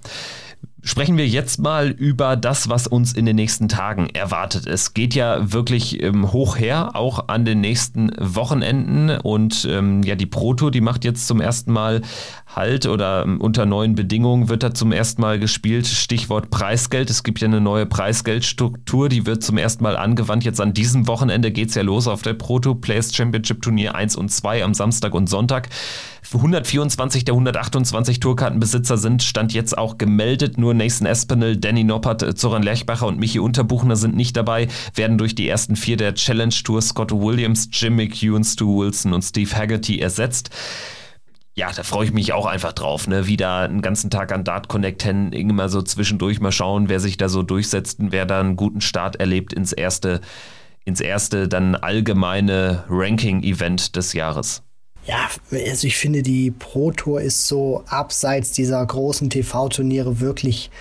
Sprechen wir jetzt mal über das, was uns in den nächsten Tagen erwartet. Es geht ja wirklich ähm, hoch her, auch an den nächsten Wochenenden. Und ähm, ja, die Proto, die macht jetzt zum ersten Mal Halt oder ähm, unter neuen Bedingungen wird da zum ersten Mal gespielt. Stichwort Preisgeld. Es gibt ja eine neue Preisgeldstruktur, die wird zum ersten Mal angewandt. Jetzt an diesem Wochenende geht es ja los auf der Proto Players Championship Turnier 1 und 2 am Samstag und Sonntag. 124 der 128 Tourkartenbesitzer sind Stand jetzt auch gemeldet. Nur Nathan Espinel, Danny Noppert, Zoran Lerchbacher und Michi Unterbuchner sind nicht dabei, werden durch die ersten vier der Challenge Tour Scott Williams, Jim McEwen, Stu Wilson und Steve Haggerty ersetzt ja, da freue ich mich auch einfach drauf, ne? Wieder einen ganzen Tag an Dart Connect hängen, immer so zwischendurch mal schauen, wer sich da so durchsetzt und wer da einen guten Start erlebt ins erste, ins erste dann allgemeine Ranking-Event des Jahres. Ja, also ich finde, die Pro Tour ist so abseits dieser großen TV-Turniere wirklich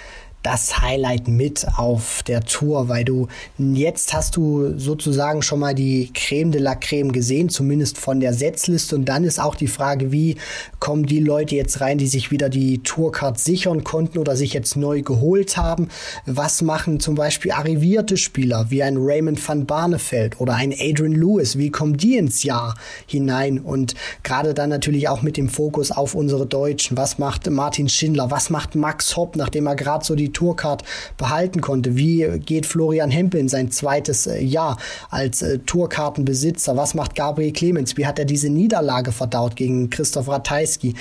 das Highlight mit auf der Tour, weil du jetzt hast du sozusagen schon mal die Creme de la Creme gesehen, zumindest von der Setzliste. Und dann ist auch die Frage, wie kommen die Leute jetzt rein, die sich wieder die Tourcard sichern konnten oder sich jetzt neu geholt haben? Was machen zum Beispiel arrivierte Spieler wie ein Raymond van Barneveld oder ein Adrian Lewis? Wie kommen die ins Jahr hinein? Und gerade dann natürlich auch mit dem Fokus auf unsere Deutschen. Was macht Martin Schindler? Was macht Max Hopp, nachdem er gerade so die Tourcard behalten konnte. Wie geht Florian Hempel in sein zweites äh, Jahr als äh, Tourkartenbesitzer? Was macht Gabriel Clemens? Wie hat er diese Niederlage verdaut gegen Christoph Ratajski?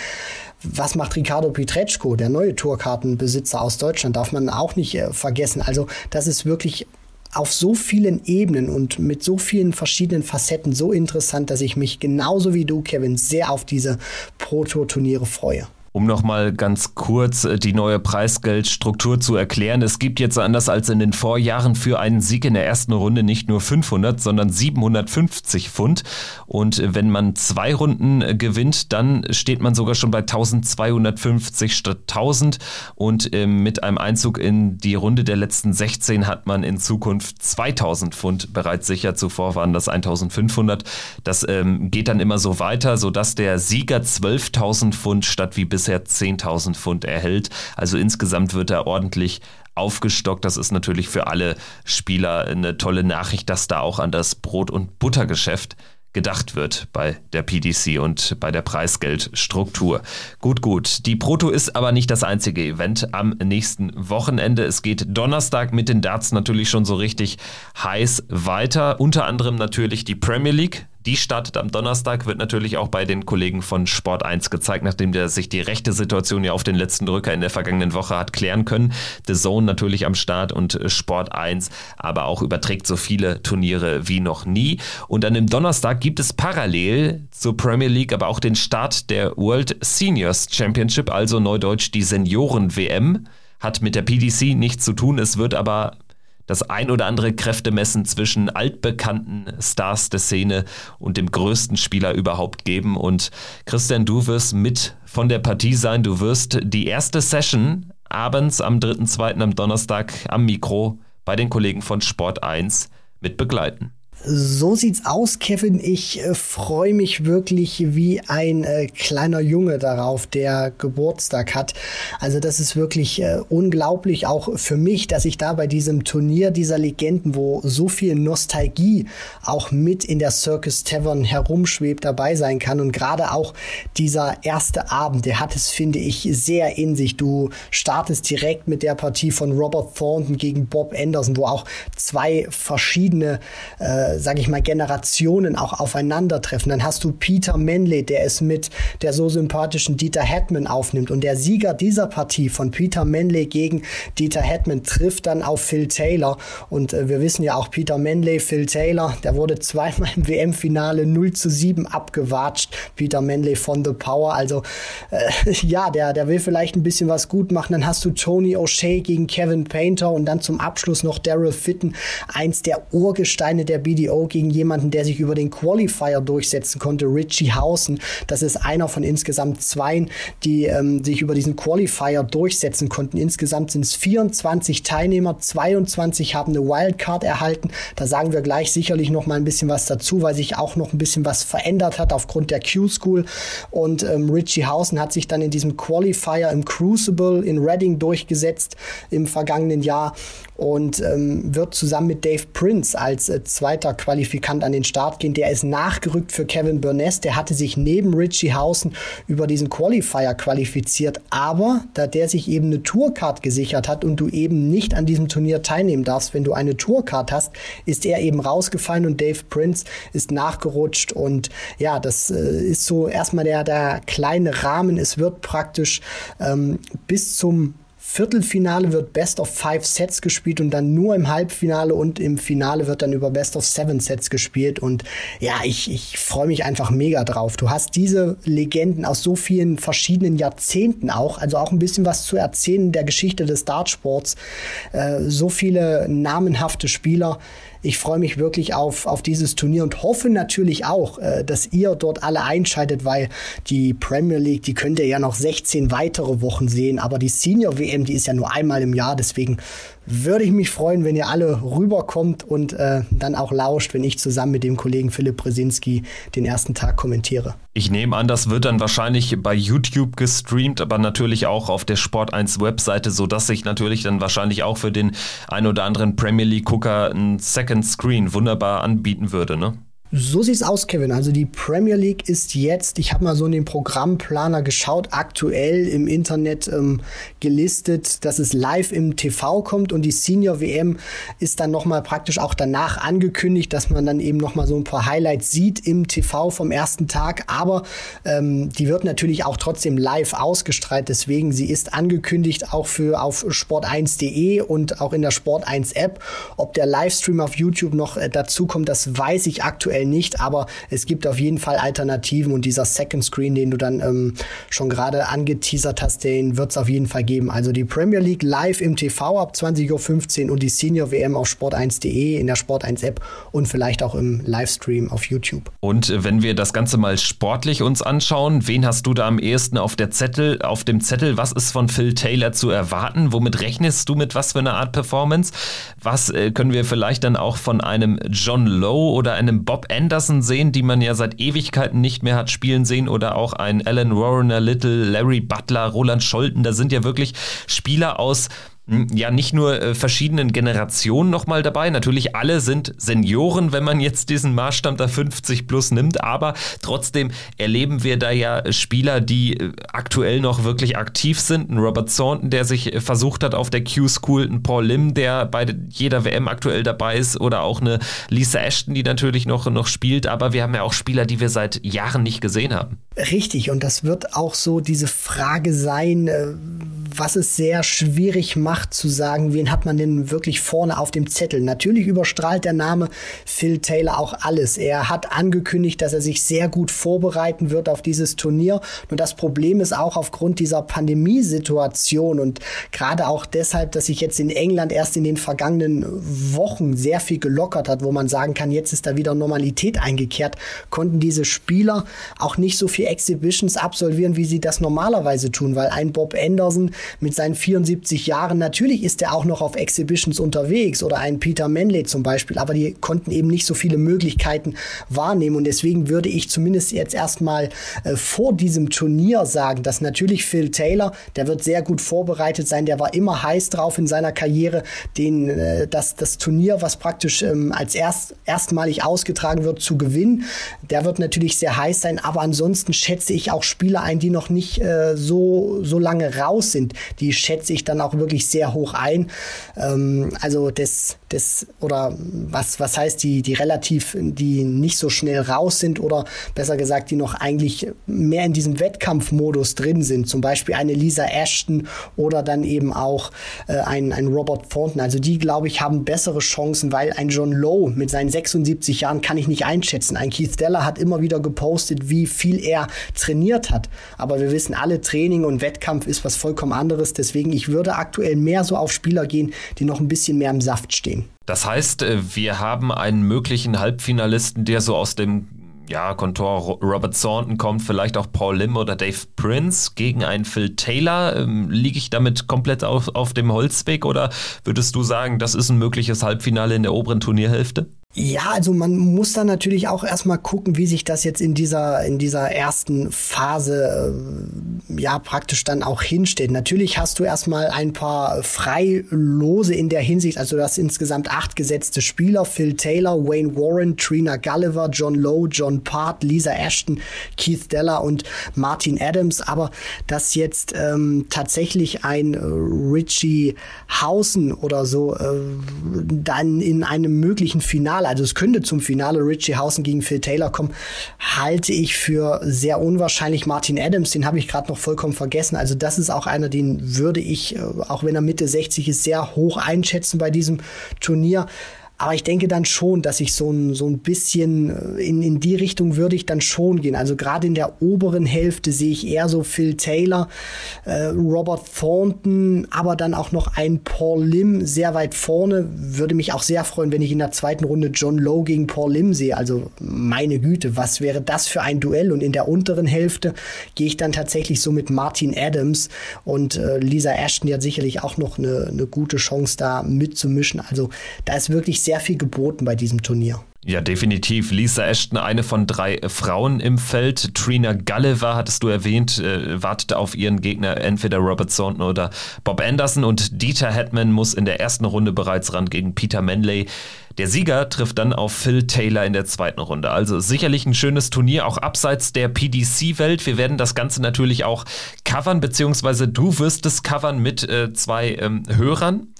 Was macht Ricardo Pietreczko, der neue Tourkartenbesitzer aus Deutschland? Darf man auch nicht äh, vergessen. Also das ist wirklich auf so vielen Ebenen und mit so vielen verschiedenen Facetten so interessant, dass ich mich genauso wie du, Kevin, sehr auf diese Proto-Turniere freue. Um nochmal ganz kurz äh, die neue Preisgeldstruktur zu erklären. Es gibt jetzt anders als in den Vorjahren für einen Sieg in der ersten Runde nicht nur 500, sondern 750 Pfund. Und äh, wenn man zwei Runden äh, gewinnt, dann steht man sogar schon bei 1250 statt 1000. Und mit einem Einzug in die Runde der letzten 16 hat man in Zukunft 2000 Pfund bereits sicher. Zuvor waren das 1500. Das ähm, geht dann immer so weiter, sodass der Sieger 12.000 Pfund statt wie bisher bisher 10.000 Pfund erhält. Also insgesamt wird er ordentlich aufgestockt. Das ist natürlich für alle Spieler eine tolle Nachricht, dass da auch an das Brot- und Buttergeschäft gedacht wird bei der PDC und bei der Preisgeldstruktur. Gut, gut. Die Proto ist aber nicht das einzige Event am nächsten Wochenende. Es geht Donnerstag mit den Darts natürlich schon so richtig heiß weiter. Unter anderem natürlich die Premier League Die startet am Donnerstag, wird natürlich auch bei den Kollegen von Sport 1 gezeigt, nachdem der sich die rechte Situation ja auf den letzten Drücker in der vergangenen Woche hat klären können. The Zone natürlich am Start und Sport 1, aber auch überträgt so viele Turniere wie noch nie. Und an dem Donnerstag gibt es parallel zur Premier League aber auch den Start der World Seniors Championship, also neudeutsch die Senioren-WM. Hat mit der PDC nichts zu tun, es wird aber das ein oder andere Kräftemessen zwischen altbekannten Stars der Szene und dem größten Spieler überhaupt geben. Und Christian, du wirst mit von der Partie sein. Du wirst die erste Session abends am 3.2. am Donnerstag am Mikro bei den Kollegen von Sport 1 mit begleiten. So sieht's aus, Kevin. Ich äh, freue mich wirklich wie ein äh, kleiner Junge darauf, der Geburtstag hat. Also das ist wirklich äh, unglaublich, auch für mich, dass ich da bei diesem Turnier dieser Legenden, wo so viel Nostalgie auch mit in der Circus Tavern herumschwebt, dabei sein kann. Und gerade auch dieser erste Abend, der hat es, finde ich, sehr in sich. Du startest direkt mit der Partie von Robert Thornton gegen Bob Anderson, wo auch zwei verschiedene äh, äh, sage ich mal, Generationen auch aufeinandertreffen. Dann hast du Peter Manley, der es mit der so sympathischen Dieter Hetman aufnimmt. Und der Sieger dieser Partie von Peter Manley gegen Dieter Hetman trifft dann auf Phil Taylor. Und äh, wir wissen ja auch, Peter Manley, Phil Taylor, der wurde zweimal im [laughs] WM-Finale 0 zu 7 abgewatscht. Peter Manley von The Power. Also äh, [laughs] ja, der, der will vielleicht ein bisschen was gut machen. Dann hast du Tony O'Shea gegen Kevin Painter und dann zum Abschluss noch Daryl Fitten, eins der Urgesteine der BD BDO gegen jemanden, der sich über den Qualifier durchsetzen konnte, Richie Hausen. Das ist einer von insgesamt zwei, die ähm, sich über diesen Qualifier durchsetzen konnten. Insgesamt sind es 24 Teilnehmer, 22 haben eine Wildcard erhalten. Da sagen wir gleich sicherlich noch mal ein bisschen was dazu, weil sich auch noch ein bisschen was verändert hat aufgrund der Q-School. Und ähm, Richie Hausen hat sich dann in diesem Qualifier im Crucible in Reading durchgesetzt im vergangenen Jahr und ähm, wird zusammen mit Dave Prince als äh, zweiter Qualifikant an den Start gehen. Der ist nachgerückt für Kevin Burness. Der hatte sich neben Richie Hausen über diesen Qualifier qualifiziert. Aber da der sich eben eine Tourcard gesichert hat und du eben nicht an diesem Turnier teilnehmen darfst, wenn du eine Tourcard hast, ist er eben rausgefallen und Dave Prince ist nachgerutscht. Und ja, das äh, ist so erstmal der, der kleine Rahmen. Es wird praktisch ähm, bis zum Viertelfinale wird Best of Five Sets gespielt und dann nur im Halbfinale und im Finale wird dann über Best of Seven Sets gespielt. Und ja, ich, ich freue mich einfach mega drauf. Du hast diese Legenden aus so vielen verschiedenen Jahrzehnten auch, also auch ein bisschen was zu erzählen der Geschichte des Dartsports. Äh, so viele namenhafte Spieler ich freue mich wirklich auf, auf dieses Turnier und hoffe natürlich auch, äh, dass ihr dort alle einschaltet, weil die Premier League, die könnt ihr ja noch 16 weitere Wochen sehen, aber die Senior WM, die ist ja nur einmal im Jahr, deswegen würde ich mich freuen, wenn ihr alle rüberkommt und äh, dann auch lauscht, wenn ich zusammen mit dem Kollegen Philipp Brzezinski den ersten Tag kommentiere. Ich nehme an, das wird dann wahrscheinlich bei YouTube gestreamt, aber natürlich auch auf der Sport 1 Webseite, sodass sich natürlich dann wahrscheinlich auch für den ein oder anderen Premier League Gucker ein Second Screen wunderbar anbieten würde, ne? So sieht's aus, Kevin. Also die Premier League ist jetzt, ich habe mal so in den Programmplaner geschaut, aktuell im Internet ähm, gelistet, dass es live im TV kommt und die Senior WM ist dann nochmal praktisch auch danach angekündigt, dass man dann eben nochmal so ein paar Highlights sieht im TV vom ersten Tag. Aber ähm, die wird natürlich auch trotzdem live ausgestrahlt. Deswegen, sie ist angekündigt auch für auf sport1.de und auch in der Sport1 App. Ob der Livestream auf YouTube noch äh, dazu kommt, das weiß ich aktuell aktuell nicht, aber es gibt auf jeden Fall Alternativen und dieser Second Screen, den du dann ähm, schon gerade angeteasert hast, den wird es auf jeden Fall geben. Also die Premier League live im TV ab 20.15 Uhr und die Senior WM auf sport1.de in der Sport1 App und vielleicht auch im Livestream auf YouTube. Und wenn wir das Ganze mal sportlich uns anschauen, wen hast du da am ehesten auf der Zettel, auf dem Zettel? Was ist von Phil Taylor zu erwarten? Womit rechnest du mit was für einer Art Performance? Was äh, können wir vielleicht dann auch von einem John Lowe oder einem Bob Anderson sehen, die man ja seit Ewigkeiten nicht mehr hat spielen sehen, oder auch ein Alan Warner Little, Larry Butler, Roland Scholten. Da sind ja wirklich Spieler aus ja, nicht nur äh, verschiedenen Generationen nochmal dabei. Natürlich alle sind Senioren, wenn man jetzt diesen Maßstab der 50 plus nimmt, aber trotzdem erleben wir da ja Spieler, die äh, aktuell noch wirklich aktiv sind. Ein Robert Thornton, der sich äh, versucht hat auf der Q-School, ein Paul Lim, der bei jeder WM aktuell dabei ist oder auch eine Lisa Ashton, die natürlich noch, noch spielt, aber wir haben ja auch Spieler, die wir seit Jahren nicht gesehen haben. Richtig, und das wird auch so diese Frage sein, äh, was es sehr schwierig macht zu sagen, wen hat man denn wirklich vorne auf dem Zettel. Natürlich überstrahlt der Name Phil Taylor auch alles. Er hat angekündigt, dass er sich sehr gut vorbereiten wird auf dieses Turnier. Und das Problem ist auch aufgrund dieser Pandemiesituation und gerade auch deshalb, dass sich jetzt in England erst in den vergangenen Wochen sehr viel gelockert hat, wo man sagen kann, jetzt ist da wieder Normalität eingekehrt, konnten diese Spieler auch nicht so viel Exhibitions absolvieren, wie sie das normalerweise tun, weil ein Bob Anderson mit seinen 74 Jahren, natürlich ist er auch noch auf Exhibitions unterwegs oder ein Peter Manley zum Beispiel, aber die konnten eben nicht so viele Möglichkeiten wahrnehmen. Und deswegen würde ich zumindest jetzt erstmal äh, vor diesem Turnier sagen, dass natürlich Phil Taylor, der wird sehr gut vorbereitet sein, der war immer heiß drauf in seiner Karriere, den, äh, das, das Turnier, was praktisch ähm, als erst, erstmalig ausgetragen wird, zu gewinnen, der wird natürlich sehr heiß sein, aber ansonsten schätze ich auch Spieler ein, die noch nicht äh, so, so lange raus sind, die schätze ich dann auch wirklich sehr hoch ein. Ähm, also das, das, oder was, was heißt die, die relativ, die nicht so schnell raus sind oder besser gesagt, die noch eigentlich mehr in diesem Wettkampfmodus drin sind. Zum Beispiel eine Lisa Ashton oder dann eben auch äh, ein, ein Robert Thornton. Also die, glaube ich, haben bessere Chancen, weil ein John Lowe mit seinen 76 Jahren kann ich nicht einschätzen. Ein Keith Steller hat immer wieder gepostet, wie viel er trainiert hat. Aber wir wissen alle, Training und Wettkampf ist was vollkommen anderes. Deswegen, ich würde aktuell mehr so auf Spieler gehen, die noch ein bisschen mehr im Saft stehen. Das heißt, äh, wir haben einen möglichen Halbfinalisten, der so aus dem ja, Kontor Robert Thornton kommt, vielleicht auch Paul Lim oder Dave Prince gegen einen Phil Taylor. Ähm, liege ich damit komplett auf, auf dem Holzweg oder würdest du sagen, das ist ein mögliches Halbfinale in der oberen Turnierhälfte? Ja, also man muss dann natürlich auch erstmal gucken, wie sich das jetzt in dieser, in dieser ersten Phase äh, ja praktisch dann auch hinsteht. Natürlich hast du erstmal ein paar Freilose in der Hinsicht, also du hast insgesamt acht gesetzte Spieler, Phil Taylor, Wayne Warren, Trina Gulliver, John Lowe, John Part, Lisa Ashton, Keith Deller und Martin Adams, aber dass jetzt ähm, tatsächlich ein Richie Hausen oder so äh, dann in einem möglichen Finale Finale, also es könnte zum Finale Richie Hausen gegen Phil Taylor kommen, halte ich für sehr unwahrscheinlich. Martin Adams, den habe ich gerade noch vollkommen vergessen. Also das ist auch einer, den würde ich, äh, auch wenn er Mitte 60 ist, sehr hoch einschätzen bei diesem Turnier. Aber ich denke dann schon, dass ich so ein, so ein bisschen äh, in, in die Richtung würde ich dann schon gehen. Also gerade in der oberen Hälfte sehe ich eher so Phil Taylor, äh, Robert Thornton, aber dann auch noch ein Paul Lim sehr weit vorne. Würde mich auch sehr freuen, wenn ich in der zweiten Runde John Lowe gegen Paul Lim sehe. Also meine Güte, was wäre das für ein Duell? Und in der unteren Hälfte gehe ich dann tatsächlich so mit Martin Adams und äh, Lisa Ashton, die hat sicherlich auch noch eine, eine gute Chance da mitzumischen. Also da ist wirklich sehr sehr viel geboten bei diesem Turnier. Ja, definitiv. Lisa Ashton, eine von drei Frauen im Feld. Trina Gulliver, hattest du erwähnt, äh, wartete auf ihren Gegner entweder Robert Thornton oder Bob Anderson. Und Dieter Hetman muss in der ersten Runde bereits ran gegen Peter Manley. Der Sieger trifft dann auf Phil Taylor in der zweiten Runde. Also sicherlich ein schönes Turnier, auch abseits der PDC-Welt. Wir werden das Ganze natürlich auch covern, beziehungsweise du wirst es covern mit äh, zwei ähm, Hörern.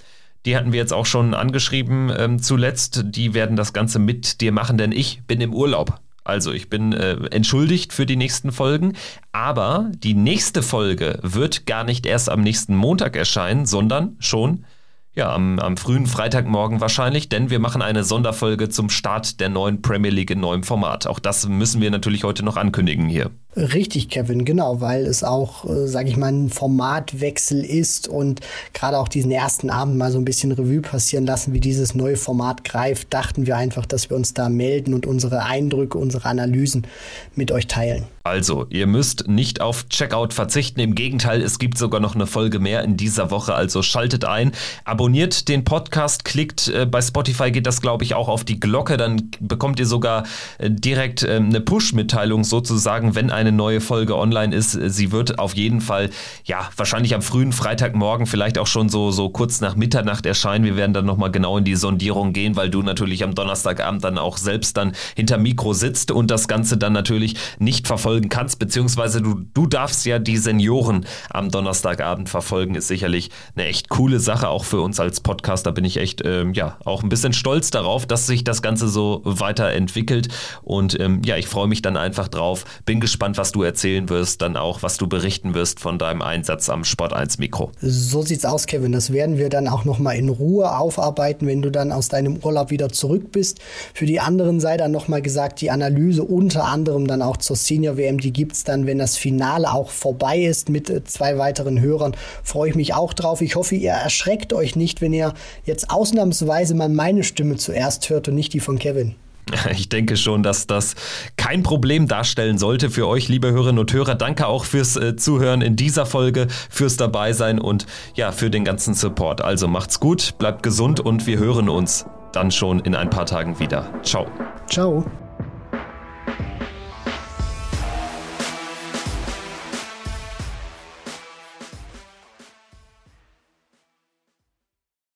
Die hatten wir jetzt auch schon angeschrieben ähm, zuletzt. Die werden das Ganze mit dir machen, denn ich bin im Urlaub. Also ich bin äh, entschuldigt für die nächsten Folgen, aber die nächste Folge wird gar nicht erst am nächsten Montag erscheinen, sondern schon ja, am, am, frühen Freitagmorgen wahrscheinlich, denn wir machen eine Sonderfolge zum Start der neuen Premier League in neuem Format. Auch das müssen wir natürlich heute noch ankündigen hier. Richtig, Kevin, genau, weil es auch, äh, sage ich mal, ein Formatwechsel ist und gerade auch diesen ersten Abend mal so ein bisschen Revue passieren lassen, wie dieses neue Format greift, dachten wir einfach, dass wir uns da melden und unsere Eindrücke, unsere Analysen mit euch teilen. Also, ihr müsst nicht auf Checkout verzichten. Im Gegenteil, es gibt sogar noch eine Folge mehr in dieser Woche. Also schaltet ein, abonniert den Podcast, klickt äh, bei Spotify geht das, glaube ich, auch auf die Glocke. Dann bekommt ihr sogar äh, direkt äh, eine Push-Mitteilung sozusagen, wenn ein eine neue Folge online ist. Sie wird auf jeden Fall, ja, wahrscheinlich am frühen Freitagmorgen, vielleicht auch schon so, so kurz nach Mitternacht erscheinen. Wir werden dann nochmal genau in die Sondierung gehen, weil du natürlich am Donnerstagabend dann auch selbst dann hinter Mikro sitzt und das Ganze dann natürlich nicht verfolgen kannst, beziehungsweise du, du darfst ja die Senioren am Donnerstagabend verfolgen, ist sicherlich eine echt coole Sache, auch für uns als Podcaster bin ich echt, ähm, ja, auch ein bisschen stolz darauf, dass sich das Ganze so weiterentwickelt und ähm, ja, ich freue mich dann einfach drauf, bin gespannt, was du erzählen wirst, dann auch, was du berichten wirst von deinem Einsatz am Sport 1 Mikro. So sieht's aus, Kevin, das werden wir dann auch nochmal in Ruhe aufarbeiten, wenn du dann aus deinem Urlaub wieder zurück bist. Für die anderen sei dann nochmal gesagt, die Analyse unter anderem dann auch zur Senior WM, die gibt's dann, wenn das Finale auch vorbei ist mit äh, zwei weiteren Hörern, freue ich mich auch drauf. Ich hoffe, ihr erschreckt euch nicht, wenn ihr jetzt ausnahmsweise mal meine Stimme zuerst hört und nicht die von Kevin. [laughs] Ich denke schon, dass das kein Problem darstellen sollte für euch, liebe Hörerinnen und Hörer. Danke auch fürs äh, Zuhören in dieser Folge, fürs Dabeisein und ja, für den ganzen Support. Also macht's gut, bleibt gesund und wir hören uns dann schon in ein paar Tagen wieder. Ciao. Ciao.